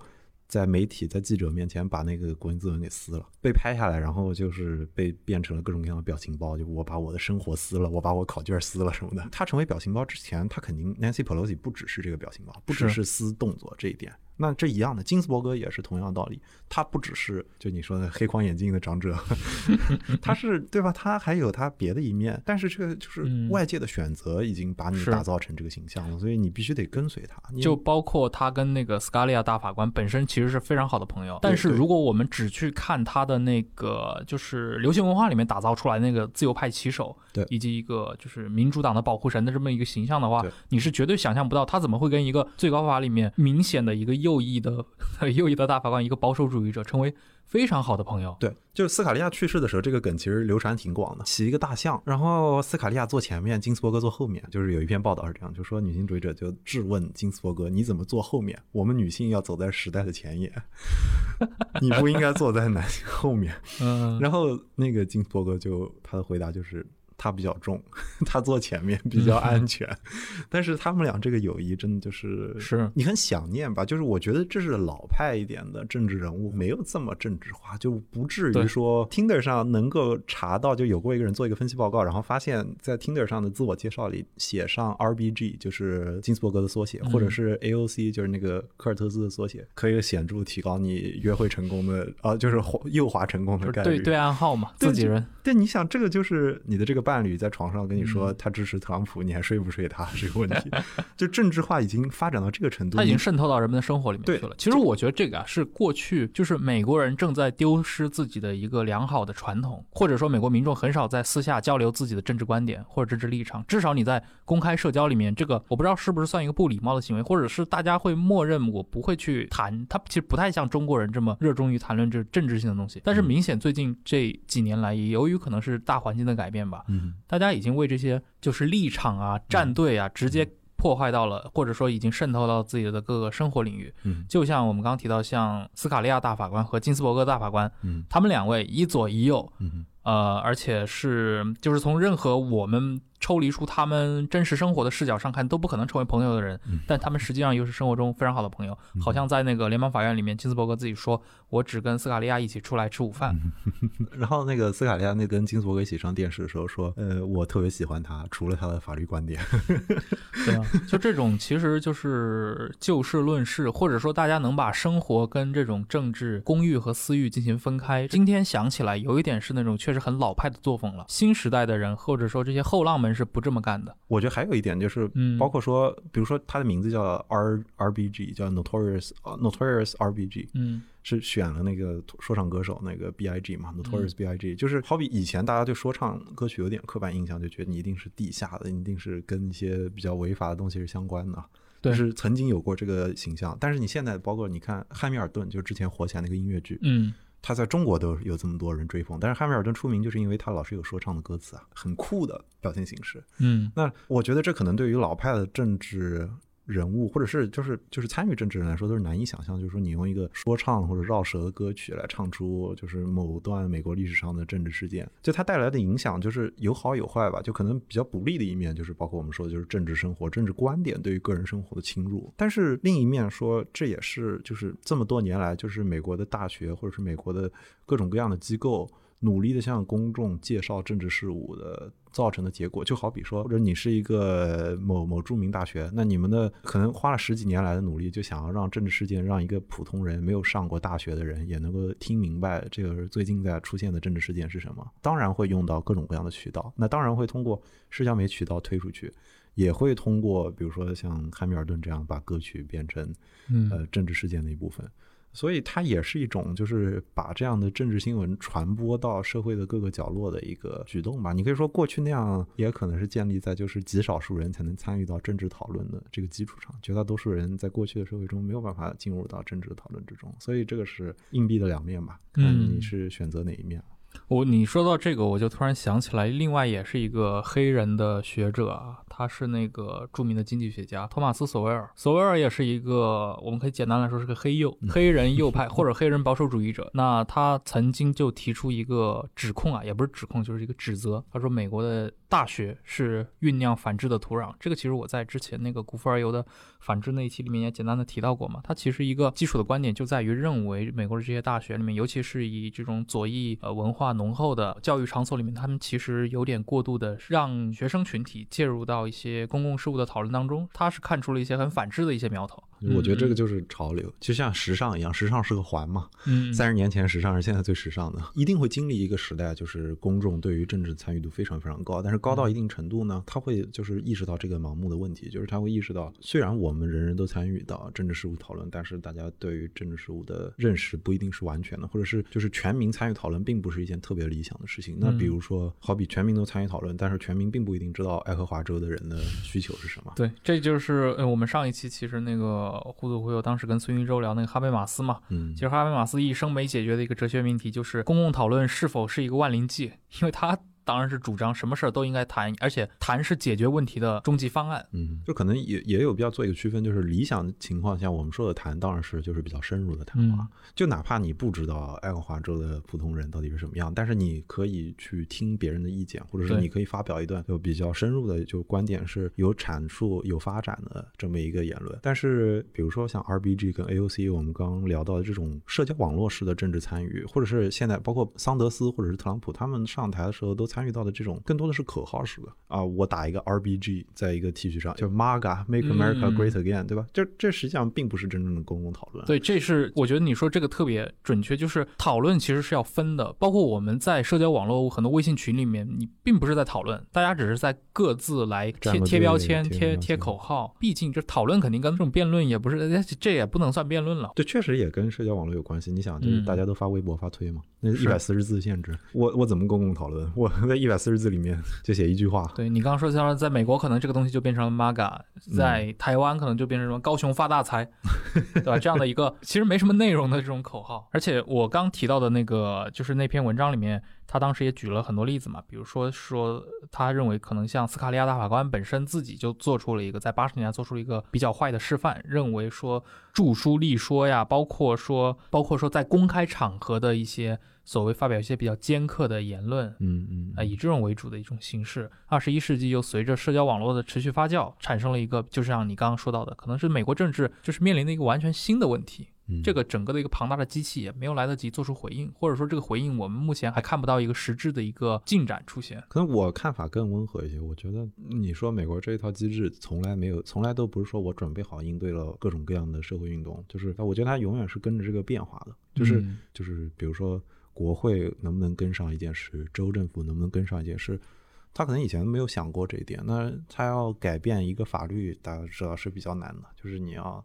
[SPEAKER 2] 在媒体、在记者面前把那个国情咨文给撕了，被拍下来，然后就是被变成了各种各样的表情包，就我把我的生活撕了，我把我考卷撕了什么的。他成为表情包之前，他肯定 Nancy Pelosi 不只是这个表情包，不只
[SPEAKER 3] 是
[SPEAKER 2] 是撕动作这一点。那这一样的，金斯伯格也是同样的道理，他不只是就你说的黑框眼镜的长者，<laughs> 他是对吧？他还有他别的一面，但是这个就是
[SPEAKER 3] 嗯
[SPEAKER 2] 外界的选择已经把你打造成这个形象了，所以你必须得跟随他。
[SPEAKER 3] 就包括他跟那个斯卡利亚大法官本身其实是非常好的朋友，但是如果我们只去看他的那个就是流行文化里面打造出来那个自由派旗手，
[SPEAKER 2] 对
[SPEAKER 3] 以及一个就是民主党的保护神的这么一个形象的话，你是绝对想象不到他怎么会跟一个最高法里面明显的一个右翼的 <laughs> 右翼的大法官，一个保守主义者成为非常好的朋友。
[SPEAKER 2] 对，就是斯卡利亚去世的时候，这个梗其实流传挺广的，骑一个大象，然后斯卡利亚坐前面，金斯伯格坐后面，就是有一篇报道是这样，就说女性主义者就质问金斯伯格，你怎么坐后面？我们女性要走在时代的前沿，<laughs> 你不应该坐在男性后面。
[SPEAKER 3] 嗯，<laughs>
[SPEAKER 2] 然后那个金斯伯格就他的回答就是。他比较重，他坐前面比较安全，但是他们俩这个友谊真的就是
[SPEAKER 3] 是
[SPEAKER 2] 你很想念吧？就是我觉得这是老派一点的政治人物，没有这么政治化，就不至于说 Tinder 上能够查到，就有过一个人做一个分析报告，然后发现，在 Tinder 上的自我介绍里写上 RBG，就是金斯伯格的缩写，或者是 AOC，就是那个科尔特斯的缩写，可以显著提高你约会成功的啊，就是右滑成功的概率。
[SPEAKER 3] 对对暗号嘛，自己人。
[SPEAKER 2] 对，你想这个就是你的这个伴侣在床上跟你说
[SPEAKER 3] 嗯
[SPEAKER 2] 他支持特朗普，<laughs> 你还睡不睡他这个问题，<laughs> 就政治化已经发展到这个程度，你
[SPEAKER 3] 它已经渗透到人们的生活里面去了。其实我觉得这个啊，是过去就是美国人正在丢失自己的一个良好的传统，或者说美国民众很少在私下交流自己的政治观点或者政治立场。至少你在公开社交里面，这个我不知道是不是算一个不礼貌的行为，或者是大家会默认我不会去谈。他其实不太像中国人这么热衷于谈论这政治性的东西。但是明显最近这几年来，也由于可能是大环境的改变吧，
[SPEAKER 2] 嗯，
[SPEAKER 3] 大家已经为这些就是立场啊、战队啊，直接破坏到了，或者说已经渗透到自己的各个生活领域。
[SPEAKER 2] 嗯。
[SPEAKER 3] 就像我们刚刚提到，像斯卡利亚大法官和金斯伯格大法官，
[SPEAKER 2] 嗯。
[SPEAKER 3] 他们两位一左一右，
[SPEAKER 2] 嗯
[SPEAKER 3] 呃，而且是就是从任何我们抽离出他们真实生活的视角上看，都不可能成为朋友的人，
[SPEAKER 2] 嗯
[SPEAKER 3] 但他们实际上又是生活中非常好的朋友。好像在那个联邦法院里面，金斯伯格自己说：“我只跟斯卡利亚一起出来吃午饭。<laughs>
[SPEAKER 2] 然后那个斯卡利亚那跟金斯伯格一起上电视的时候说，呃，我特别喜欢他，除了他的法律观点。
[SPEAKER 3] 对啊，就这种其实就是就事论事，或者说大家能把生活跟这种政治公欲和私欲进行分开。今天想起来，有一点是那种确实很老派的作风了。新时代的人，或者说这些后浪们是不这么干的。
[SPEAKER 2] 我觉得还有一点就是，
[SPEAKER 3] 嗯。
[SPEAKER 2] 包括说，比如说他的名字叫 R RBG，叫 Notorious、呃 Notorious RBG，
[SPEAKER 3] 嗯。
[SPEAKER 2] 是选了那个说唱歌手那个 B.I.G 嘛，Notorious B.I.G，、就是好比以前大家对说唱歌曲有点刻板印象，就觉得你一定是地下的，你一定是跟一些比较违法的东西是相关的。
[SPEAKER 3] 对。
[SPEAKER 2] 就是曾经有过这个形象，但是你现在包括你看汉密尔顿，就之前火起来那个音乐剧，
[SPEAKER 3] 嗯
[SPEAKER 2] 他在中国都有这么多人追捧，但是汉密尔顿出名就是因为他老是有说唱的歌词啊，很酷的表现形式。
[SPEAKER 3] 嗯
[SPEAKER 2] 那我觉得这可能对于老派的政治人物，或者是就是就是参与政治人来说，都是难以想象。就是说，你用一个说唱或者绕舌的歌曲来唱出就是某段美国历史上的政治事件，就它带来的影响就是有好有坏吧。就可能比较不利的一面，就是包括我们说的就是政治生活、政治观点对于个人生活的侵入。但是另一面说，这也是就是这么多年来，就是美国的大学或者是美国的各种各样的机构。努力的向公众介绍政治事务的造成的结果，就好比说，或者你是一个某某著名大学，那你们的可能花了十几年来的努力，就想要让政治事件让一个普通人没有上过大学的人也能够听明白这个最近在出现的政治事件是什么，当然会用到各种各样的渠道，那当然会通过社交媒体渠道推出去。也会通过，比如说像汉密尔顿这样，把歌曲变成
[SPEAKER 3] 嗯
[SPEAKER 2] 呃政治事件的一部分，所以它也是一种就是把这样的政治新闻传播到社会的各个角落的一个举动吧。你可以说过去那样，也可能是建立在就是极少数人才能参与到政治讨论的这个基础上，绝大多数人在过去的社会中没有办法进入到政治的讨论之中，所以这个是硬币的两面吧，看你
[SPEAKER 3] 嗯
[SPEAKER 2] 是选择哪一面。
[SPEAKER 3] 我你说到这个，我就突然想起来，另外也是一个黑人的学者啊，他是那个著名的经济学家托马斯·索维尔。索维尔也是一个，我们可以简单来说是个黑右、<laughs> 黑人右派或者黑人保守主义者。那他曾经就提出一个指控啊，也不是指控，就是一个指责。他说美国的大学是酝酿反制的土壤。这个其实我在之前那个古富尔游的反制那一期里面也简单的提到过嘛。他其实一个基础的观点就在于认为美国的这些大学里面，尤其是以这种左翼呃文化浓厚的教育场所里面，他们其实有点过度的让学生群体介入到一些公共事务的讨论当中。他是看出了一些很反制的一些苗头。
[SPEAKER 2] 我觉得这个就是潮流，就像时尚一样，时尚是个环嘛。
[SPEAKER 3] 嗯
[SPEAKER 2] 三十年前时尚是现在最时尚的，一定会经历一个时代，就是公众对于政治参与度非常非常高，但是高到一定程度呢，他会就是意识到这个盲目的问题，就是他会意识到，虽然我们人人都参与到政治事务讨论，但是大家对于政治事务的认识不一定是完全的，或者是就是全民参与讨论并不是一件特别理想的事情。那比如说，好比全民都参与讨论，但是全民并不一定知道爱荷华州的人的需求是什么。
[SPEAKER 3] 对，这就是呃我们上一期其实那个互助会友当时跟孙云洲聊那个哈贝马斯嘛，
[SPEAKER 2] 嗯
[SPEAKER 3] 其，实哈贝马斯一生没解决的一个哲学命题就是公共讨论是否是一个万灵剂，因为他当然是主张什么事儿都应该谈，而且谈是解决问题的终极方案。
[SPEAKER 2] 嗯，就可能也也有必要做一个区分，就是理想情况下，我们说的谈当然是就是比较深入的谈话，
[SPEAKER 3] 嗯
[SPEAKER 2] 就哪怕你不知道爱荷华州的普通人到底是什么样，但是你可以去听别人的意见，或者是你可以发表一段就比较深入的就观点是有阐述、有发展的这么一个言论。但是比如说像 RBG 跟 AOC，我们刚刚聊到的这种社交网络式的政治参与，或者是现在包括桑德斯或者是特朗普他们上台的时候都参与到的这种，更多的是口号式的啊，我打一个 RBG 在一个 T 恤上，就 MAGA Make America
[SPEAKER 3] 嗯
[SPEAKER 2] Great Again，、对吧？这这实际上并不是真正的公共讨论。
[SPEAKER 3] 对，这是我觉得你说这个特别准确，就是讨论其实是要分的，包括我们在社交网络很多微信群里面，你并不是在讨论，大家只是在各自来贴贴标签、贴贴口号。毕竟这讨论肯定跟这种辩论也不是，哎这也不能算辩论了。
[SPEAKER 2] 这确实也跟社交网络有关系。你想，就是
[SPEAKER 3] 嗯
[SPEAKER 2] 大家都发微博、发推嘛，那一
[SPEAKER 3] 是
[SPEAKER 2] 百四十字限制，我我怎么公共讨论？我在一百四十字里面 <laughs> 就写一句话，
[SPEAKER 3] 对你刚刚说，像在美国可能这个东西就变成了 MAGA，在台湾可能就变成什么高雄发大财，对吧？这样的一个 <laughs> 其实没什么内容的这种口号。而且我刚提到的那个，就是那篇文章里面，他当时也举了很多例子嘛，比如说说他认为可能像斯卡利亚大法官本身自己就做出了一个在八十年代做出了一个比较坏的示范，认为说著书立说呀，包括说包括说在公开场合的一些所谓发表一些比较尖刻的言论，
[SPEAKER 2] 嗯嗯
[SPEAKER 3] 啊，以这种为主的一种形式。二十一世纪又随着社交网络的持续发酵，产生了一个，就像你刚刚说到的，可能是美国政治就是面临的一个完全新的问题。
[SPEAKER 2] 嗯
[SPEAKER 3] 这个整个的一个庞大的机器也没有来得及做出回应，或者说这个回应我们目前还看不到一个实质的一个进展出现。
[SPEAKER 2] 可能我看法更温和一些。我觉得你说美国这一套机制从来没有，从来都不是说我准备好应对了各种各样的社会运动，就是我觉得它永远是跟着这个变化的，就是、
[SPEAKER 3] 嗯
[SPEAKER 2] 就是比如说国会能不能跟上一件事，州政府能不能跟上一件事。他可能以前没有想过这一点，那他要改变一个法律，大家知道是比较难的，就是你要，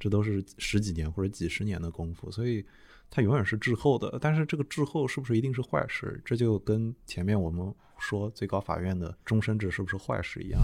[SPEAKER 2] 这都是十几年或者几十年的功夫，所以它永远是滞后的。但是这个滞后是不是一定是坏事？这就跟前面我们说最高法院的终身制是不是坏事一样，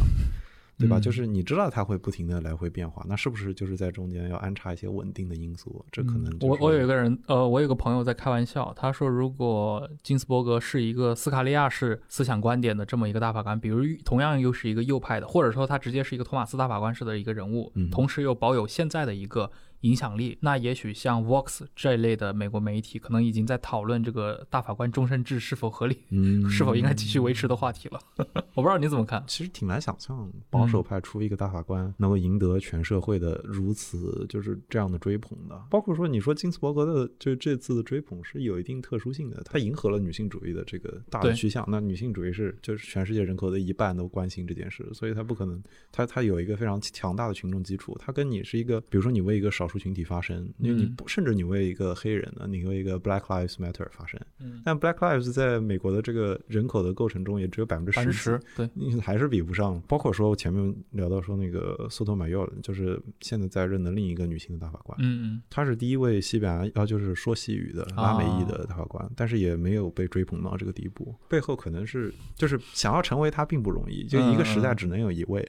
[SPEAKER 2] 对吧？
[SPEAKER 3] 嗯
[SPEAKER 2] 就是你知道它会不停的来回变化，那是不是就是在中间要安插一些稳定的因素？这可能、就是
[SPEAKER 3] 嗯我我有一个人，呃，我有个朋友在开玩笑，他说如果金斯伯格是一个斯卡利亚式思想观点的这么一个大法官，比如同样又是一个右派的，或者说他直接是一个托马斯大法官式的一个人物，
[SPEAKER 2] 嗯
[SPEAKER 3] 同时又保有现在的一个影响力，那也许像 Vox 这一类的美国媒体，可能已经在讨论这个大法官终身制是否合理，<laughs>
[SPEAKER 2] 嗯
[SPEAKER 3] 是否应该继续维持的话题了。<laughs> 我不知道你怎么看？
[SPEAKER 2] 其实挺难想象保守派出一个大法官能够赢得全社会的如此就是这样的追捧的。包括说，你说金斯伯格的就这次的追捧是有一定特殊性的，他迎合了女性主义的这个大的趋向。那女性主义是就是全世界人口的一半都关心这件事，所以他不可能，他他有一个非常强大的群众基础。他跟你是一个，比如说你为一个少数群体发声，因为你
[SPEAKER 3] 嗯
[SPEAKER 2] 不甚至你为一个黑人呢，你为一个 Black Lives Matter 发声，
[SPEAKER 3] 嗯，
[SPEAKER 2] 但 Black Lives 在美国的这个人口的构成中也只有百分之十
[SPEAKER 3] 十，对，
[SPEAKER 2] 你还是比不上。包括说前面聊到说那个索托马约尔，就是现在在任的另一个女性的大法官，
[SPEAKER 3] 嗯嗯，
[SPEAKER 2] 她是第一位西班牙，啊，就是说西语的拉美裔的大法官，但是也没有被追捧到这个地步。背后可能是就是想要成为她并不容易，就一个时代只能有一位。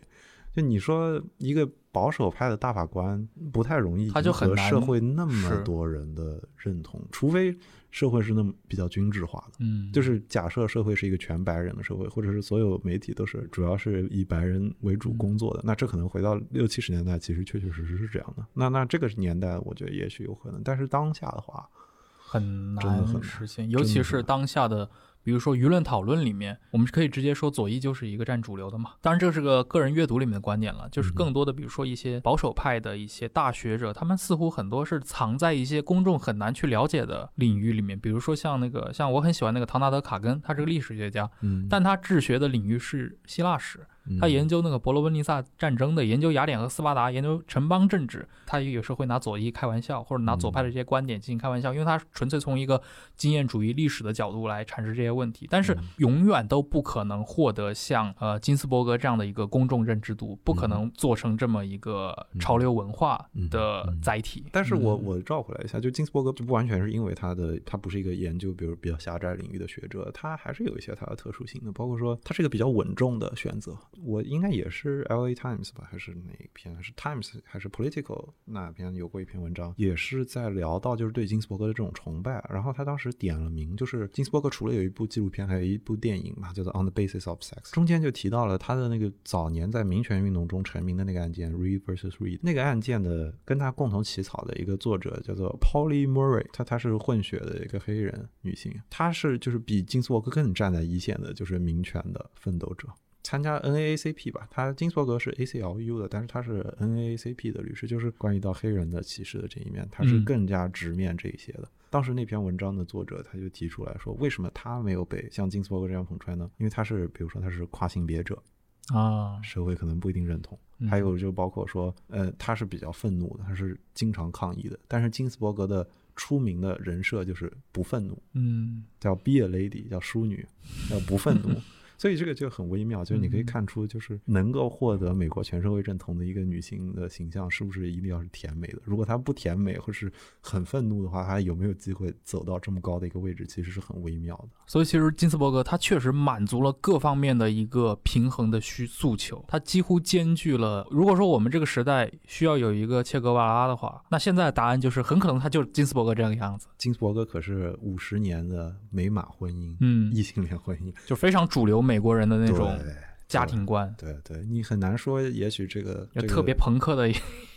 [SPEAKER 2] 就你说一个保守派的大法官不太容易赢得社会那么多人的认同，除非社会是那么比较均质化的。
[SPEAKER 3] 嗯，
[SPEAKER 2] 就是假设社会是一个全白人的社会，或者是所有媒体都是主要是以白人为主工作的，那这可能回到六七十年代，其实确确实实是这样的。那那这个年代，我觉得也许有可能，但是当下的话，
[SPEAKER 3] 很
[SPEAKER 2] 难
[SPEAKER 3] 难实现，尤其是当下的，比如说舆论讨论里面，我们可以直接说左翼就是一个占主流的嘛。当然，这是个个人阅读里面的观点了，就是
[SPEAKER 2] 嗯
[SPEAKER 3] 更多的，比如说一些保守派的一些大学者，他们似乎很多是藏在一些公众很难去了解的领域里面，比如说像那个，像我很喜欢那个唐纳德·卡根，他是个历史学家，
[SPEAKER 2] 嗯，
[SPEAKER 3] 但他治学的领域是希腊史，
[SPEAKER 2] 嗯
[SPEAKER 3] 他研究那个伯罗奔尼撒战争的，研究雅典和斯巴达，研究城邦政治。他也有时候会拿左翼开玩笑，或者拿左派的这些观点进行开玩笑，因为他纯粹从一个经验主义历史的角度来阐释这些问题。但是
[SPEAKER 2] 嗯。
[SPEAKER 3] 永远都不可能获得像呃金斯伯格这样的一个公众认知度，不可能做成这么一个潮流文化的
[SPEAKER 2] 嗯。嗯。
[SPEAKER 3] 载体。
[SPEAKER 2] 但是我
[SPEAKER 3] 嗯。
[SPEAKER 2] 我绕回来一下，就金斯伯格就不完全是因为他的他不是一个研究，比如比较狭窄领域的学者，他还是有一些他的特殊性的，包括说他是一个比较稳重的选择。我应该也是 L A Times 吧，还是哪一篇？是 Times 还是 Political 那篇有过一篇文章，也是在聊到就是对金斯伯格的这种崇拜。然后他当时点了名，就是金斯伯格除了有一部纪录片，还有一部电影嘛，叫做 On the Basis of Sex，中间就提到了他的那个早年在民权运动中成名的那个案件，Re versus Reed，那个案件的跟他共同起草的一个作者叫做 Polly Murray，她她是混血的一个黑人女性，她是就是比金斯伯格更站在一线的，就是民权的奋斗者。参加 NAACP 吧，他金斯伯格是 ACLU 的，但是他是 NAACP 的律师，就是关于到黑人的歧视的这一面，他是
[SPEAKER 3] 嗯
[SPEAKER 2] 更加直面这一些的。当时那篇文章的作者他就提出来说，为什么他没有被像金斯伯格这样捧出来呢？因为他是，比如说他是跨性别者，
[SPEAKER 3] 啊，
[SPEAKER 2] 社会可能不一定认同。
[SPEAKER 3] 嗯
[SPEAKER 2] 还有就包括说，呃，他是比较愤怒的，他是经常抗议的。但是金斯伯格的出名的人设就是不愤怒，
[SPEAKER 3] 嗯
[SPEAKER 2] 叫 be a lady，叫淑女，叫不愤怒。<laughs> 所以这个就很微妙，就是你可以
[SPEAKER 3] 嗯
[SPEAKER 2] 看出，就是能够获得美国全社会认同的一个女性的形象，是不是一定要是甜美的？如果她不甜美或是很愤怒的话，她有没有机会走到这么高的一个位置，其实是很微妙的。
[SPEAKER 3] 所以其实金斯伯格他确实满足了各方面的一个平衡的需诉求，他几乎兼具了。如果说我们这个时代需要有一个切格瓦拉的话，那现在的答案就是很可能他就是金斯伯格这样的样子，
[SPEAKER 2] 金斯伯格可是五十年的美满婚姻，
[SPEAKER 3] 嗯
[SPEAKER 2] 异性恋婚姻
[SPEAKER 3] 就非常主流美国人的那种家庭观，
[SPEAKER 2] 对对，你很难说，也许这个这个
[SPEAKER 3] 特别朋克的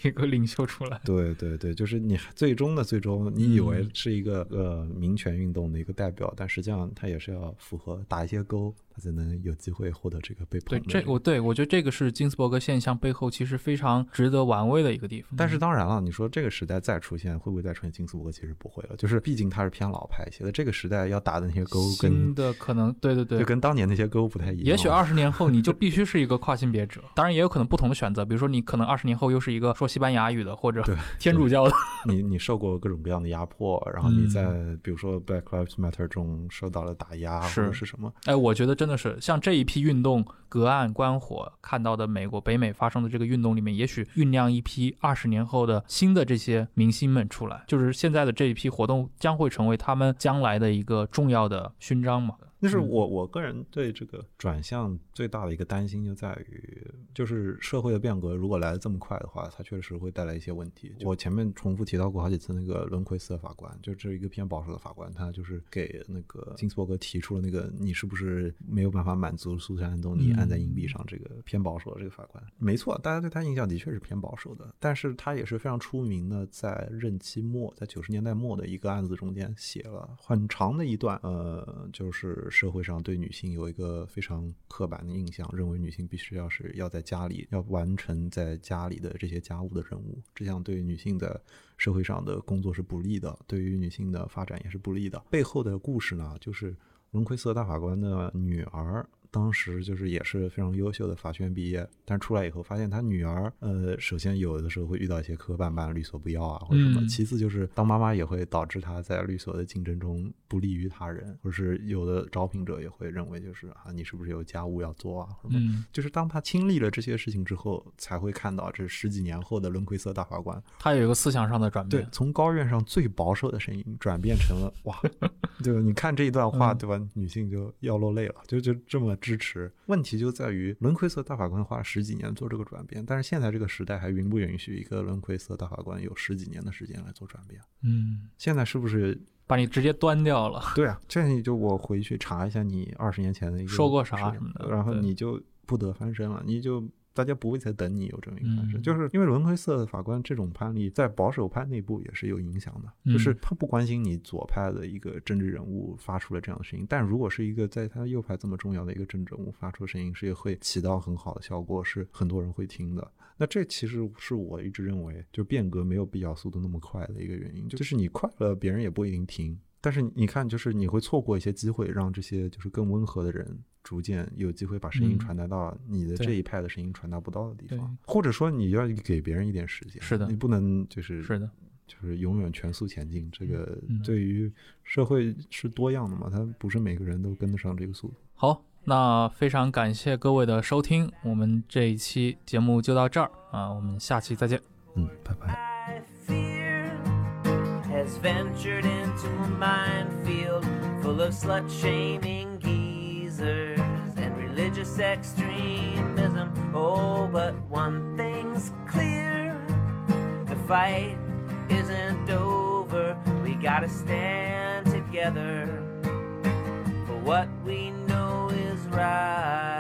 [SPEAKER 3] 一 <laughs> 一个领袖出来。
[SPEAKER 2] 对对对，就是你最终的最终，你以为
[SPEAKER 3] 嗯
[SPEAKER 2] 是一个、呃民权运动的一个代表，但实际上他也是要符合打一些勾，他才能有机会获得这个被捧
[SPEAKER 3] 对
[SPEAKER 2] 的、，
[SPEAKER 3] 这我对我觉得这个是金斯伯格现象背后其实非常值得玩味的一个地方。
[SPEAKER 2] 但是当然了，你说这个时代再出现，会不会再出现金斯伯格？其实不会了，就是毕竟他是偏老派一些的，这个时代要打的那些勾
[SPEAKER 3] 新
[SPEAKER 2] 跟
[SPEAKER 3] 的可能，对对对
[SPEAKER 2] 就，跟当年那些勾不太一样。
[SPEAKER 3] 也许二十年后你就必须是一个跨性别者，当然也有可能不同的选择，比如说你可能二十年后又是一个说西班牙语的或者
[SPEAKER 2] 对 <laughs>
[SPEAKER 3] 天主教的，
[SPEAKER 2] 你你受过各种各样的压迫，然后你
[SPEAKER 3] 嗯。
[SPEAKER 2] 在比如说 Black Lives Matter 中受到了打压
[SPEAKER 3] 是
[SPEAKER 2] 或者是什么，
[SPEAKER 3] 哎，我觉得真的是像这一批运动隔岸观火看到的美国北美发生的这个运动里面，也许酝酿一批二十年后的新的这些明星们出来，就是现在的这一批活动将会成为他们将来的一个重要的勋章嘛。
[SPEAKER 2] 但是
[SPEAKER 3] 嗯
[SPEAKER 2] 我我个人对这个转向最大的一个担心就在于，就是社会的变革如果来的这么快的话，它确实会带来一些问题。我前面重复提到过好几次那个伦奎斯的法官，就这一个偏保守的法官，他就是给那个金斯伯格提出了那个你是不是没有办法满足苏珊·安东尼按在硬币上这个偏保守的这个法官。没错，大家对他印象的确是偏保守的，但是他也是非常出名的，在任期末，在九十年代末的一个案子中间写了很长的一段，呃，就是社会上对女性有一个非常刻板的印象，认为女性必须要是要在家里要完成在家里的这些家务的任务，这样对女性的社会上的工作是不利的，对于女性的发展也是不利的。背后的故事呢，就是伦奎瑟大法官的女儿。当时就是也是非常优秀的法学院毕业，但出来以后发现他女儿，呃，首先有的时候会遇到一些磕磕绊绊，律所不要啊，或者什么；其次就是当妈妈也会导致她在律所的竞争中不利于他人，或者是有的招聘者也会认为就是啊，你是不是有家务要做啊？什么？就是当他经历了这些事情之后，才会看到这十几年后的轮奎瑟大法官，
[SPEAKER 3] 他有一个思想上的转变，
[SPEAKER 2] 对，从高院上最保守的声音转变成了哇，<laughs> 对吧？你看这一段话，对吧？女性就要落泪了，就就这么。支持问题就在于轮奎色大法官花了十几年做这个转变，但是现在这个时代还允不允许一个轮奎色大法官有十几年的时间来做转变？
[SPEAKER 3] 嗯，
[SPEAKER 2] 现在是不是
[SPEAKER 3] 把你直接端掉了？
[SPEAKER 2] 对啊，这样就我回去查一下你二十年前的一个
[SPEAKER 3] 说过啥什么的，
[SPEAKER 2] 然后你就不得翻身了，你就。大家不会再等你有这么一个判事，就是因为伦奎瑟法官这种判例在保守派内部也是有影响的，就是他不关心你左派的一个政治人物发出了这样的声音，但如果是一个在他右派这么重要的一个政治人物发出声音，是也会起到很好的效果，是很多人会听的。那这其实是我一直认为，就变革没有必要速度那么快的一个原因，就是你快了，别人也不一定听。但是你看，就是你会错过一些机会，让这些就是更温和的人。逐渐有机会把声音传达到你的这一派的声音传达不到的地方，或者说你要给别人一点时间，
[SPEAKER 3] 是的，
[SPEAKER 2] 你不能就是
[SPEAKER 3] 是的，
[SPEAKER 2] 就是永远全速前进。这个对于社会是多样的嘛，它不是每个人都跟得上这个速度。
[SPEAKER 3] 好，那非常感谢各位的收听，我们这一期节目就到这儿啊，我们下期再见。
[SPEAKER 2] 嗯，拜拜。and religious extremism. Oh, but one thing's clear the fight isn't over. We gotta stand together for what we know is right.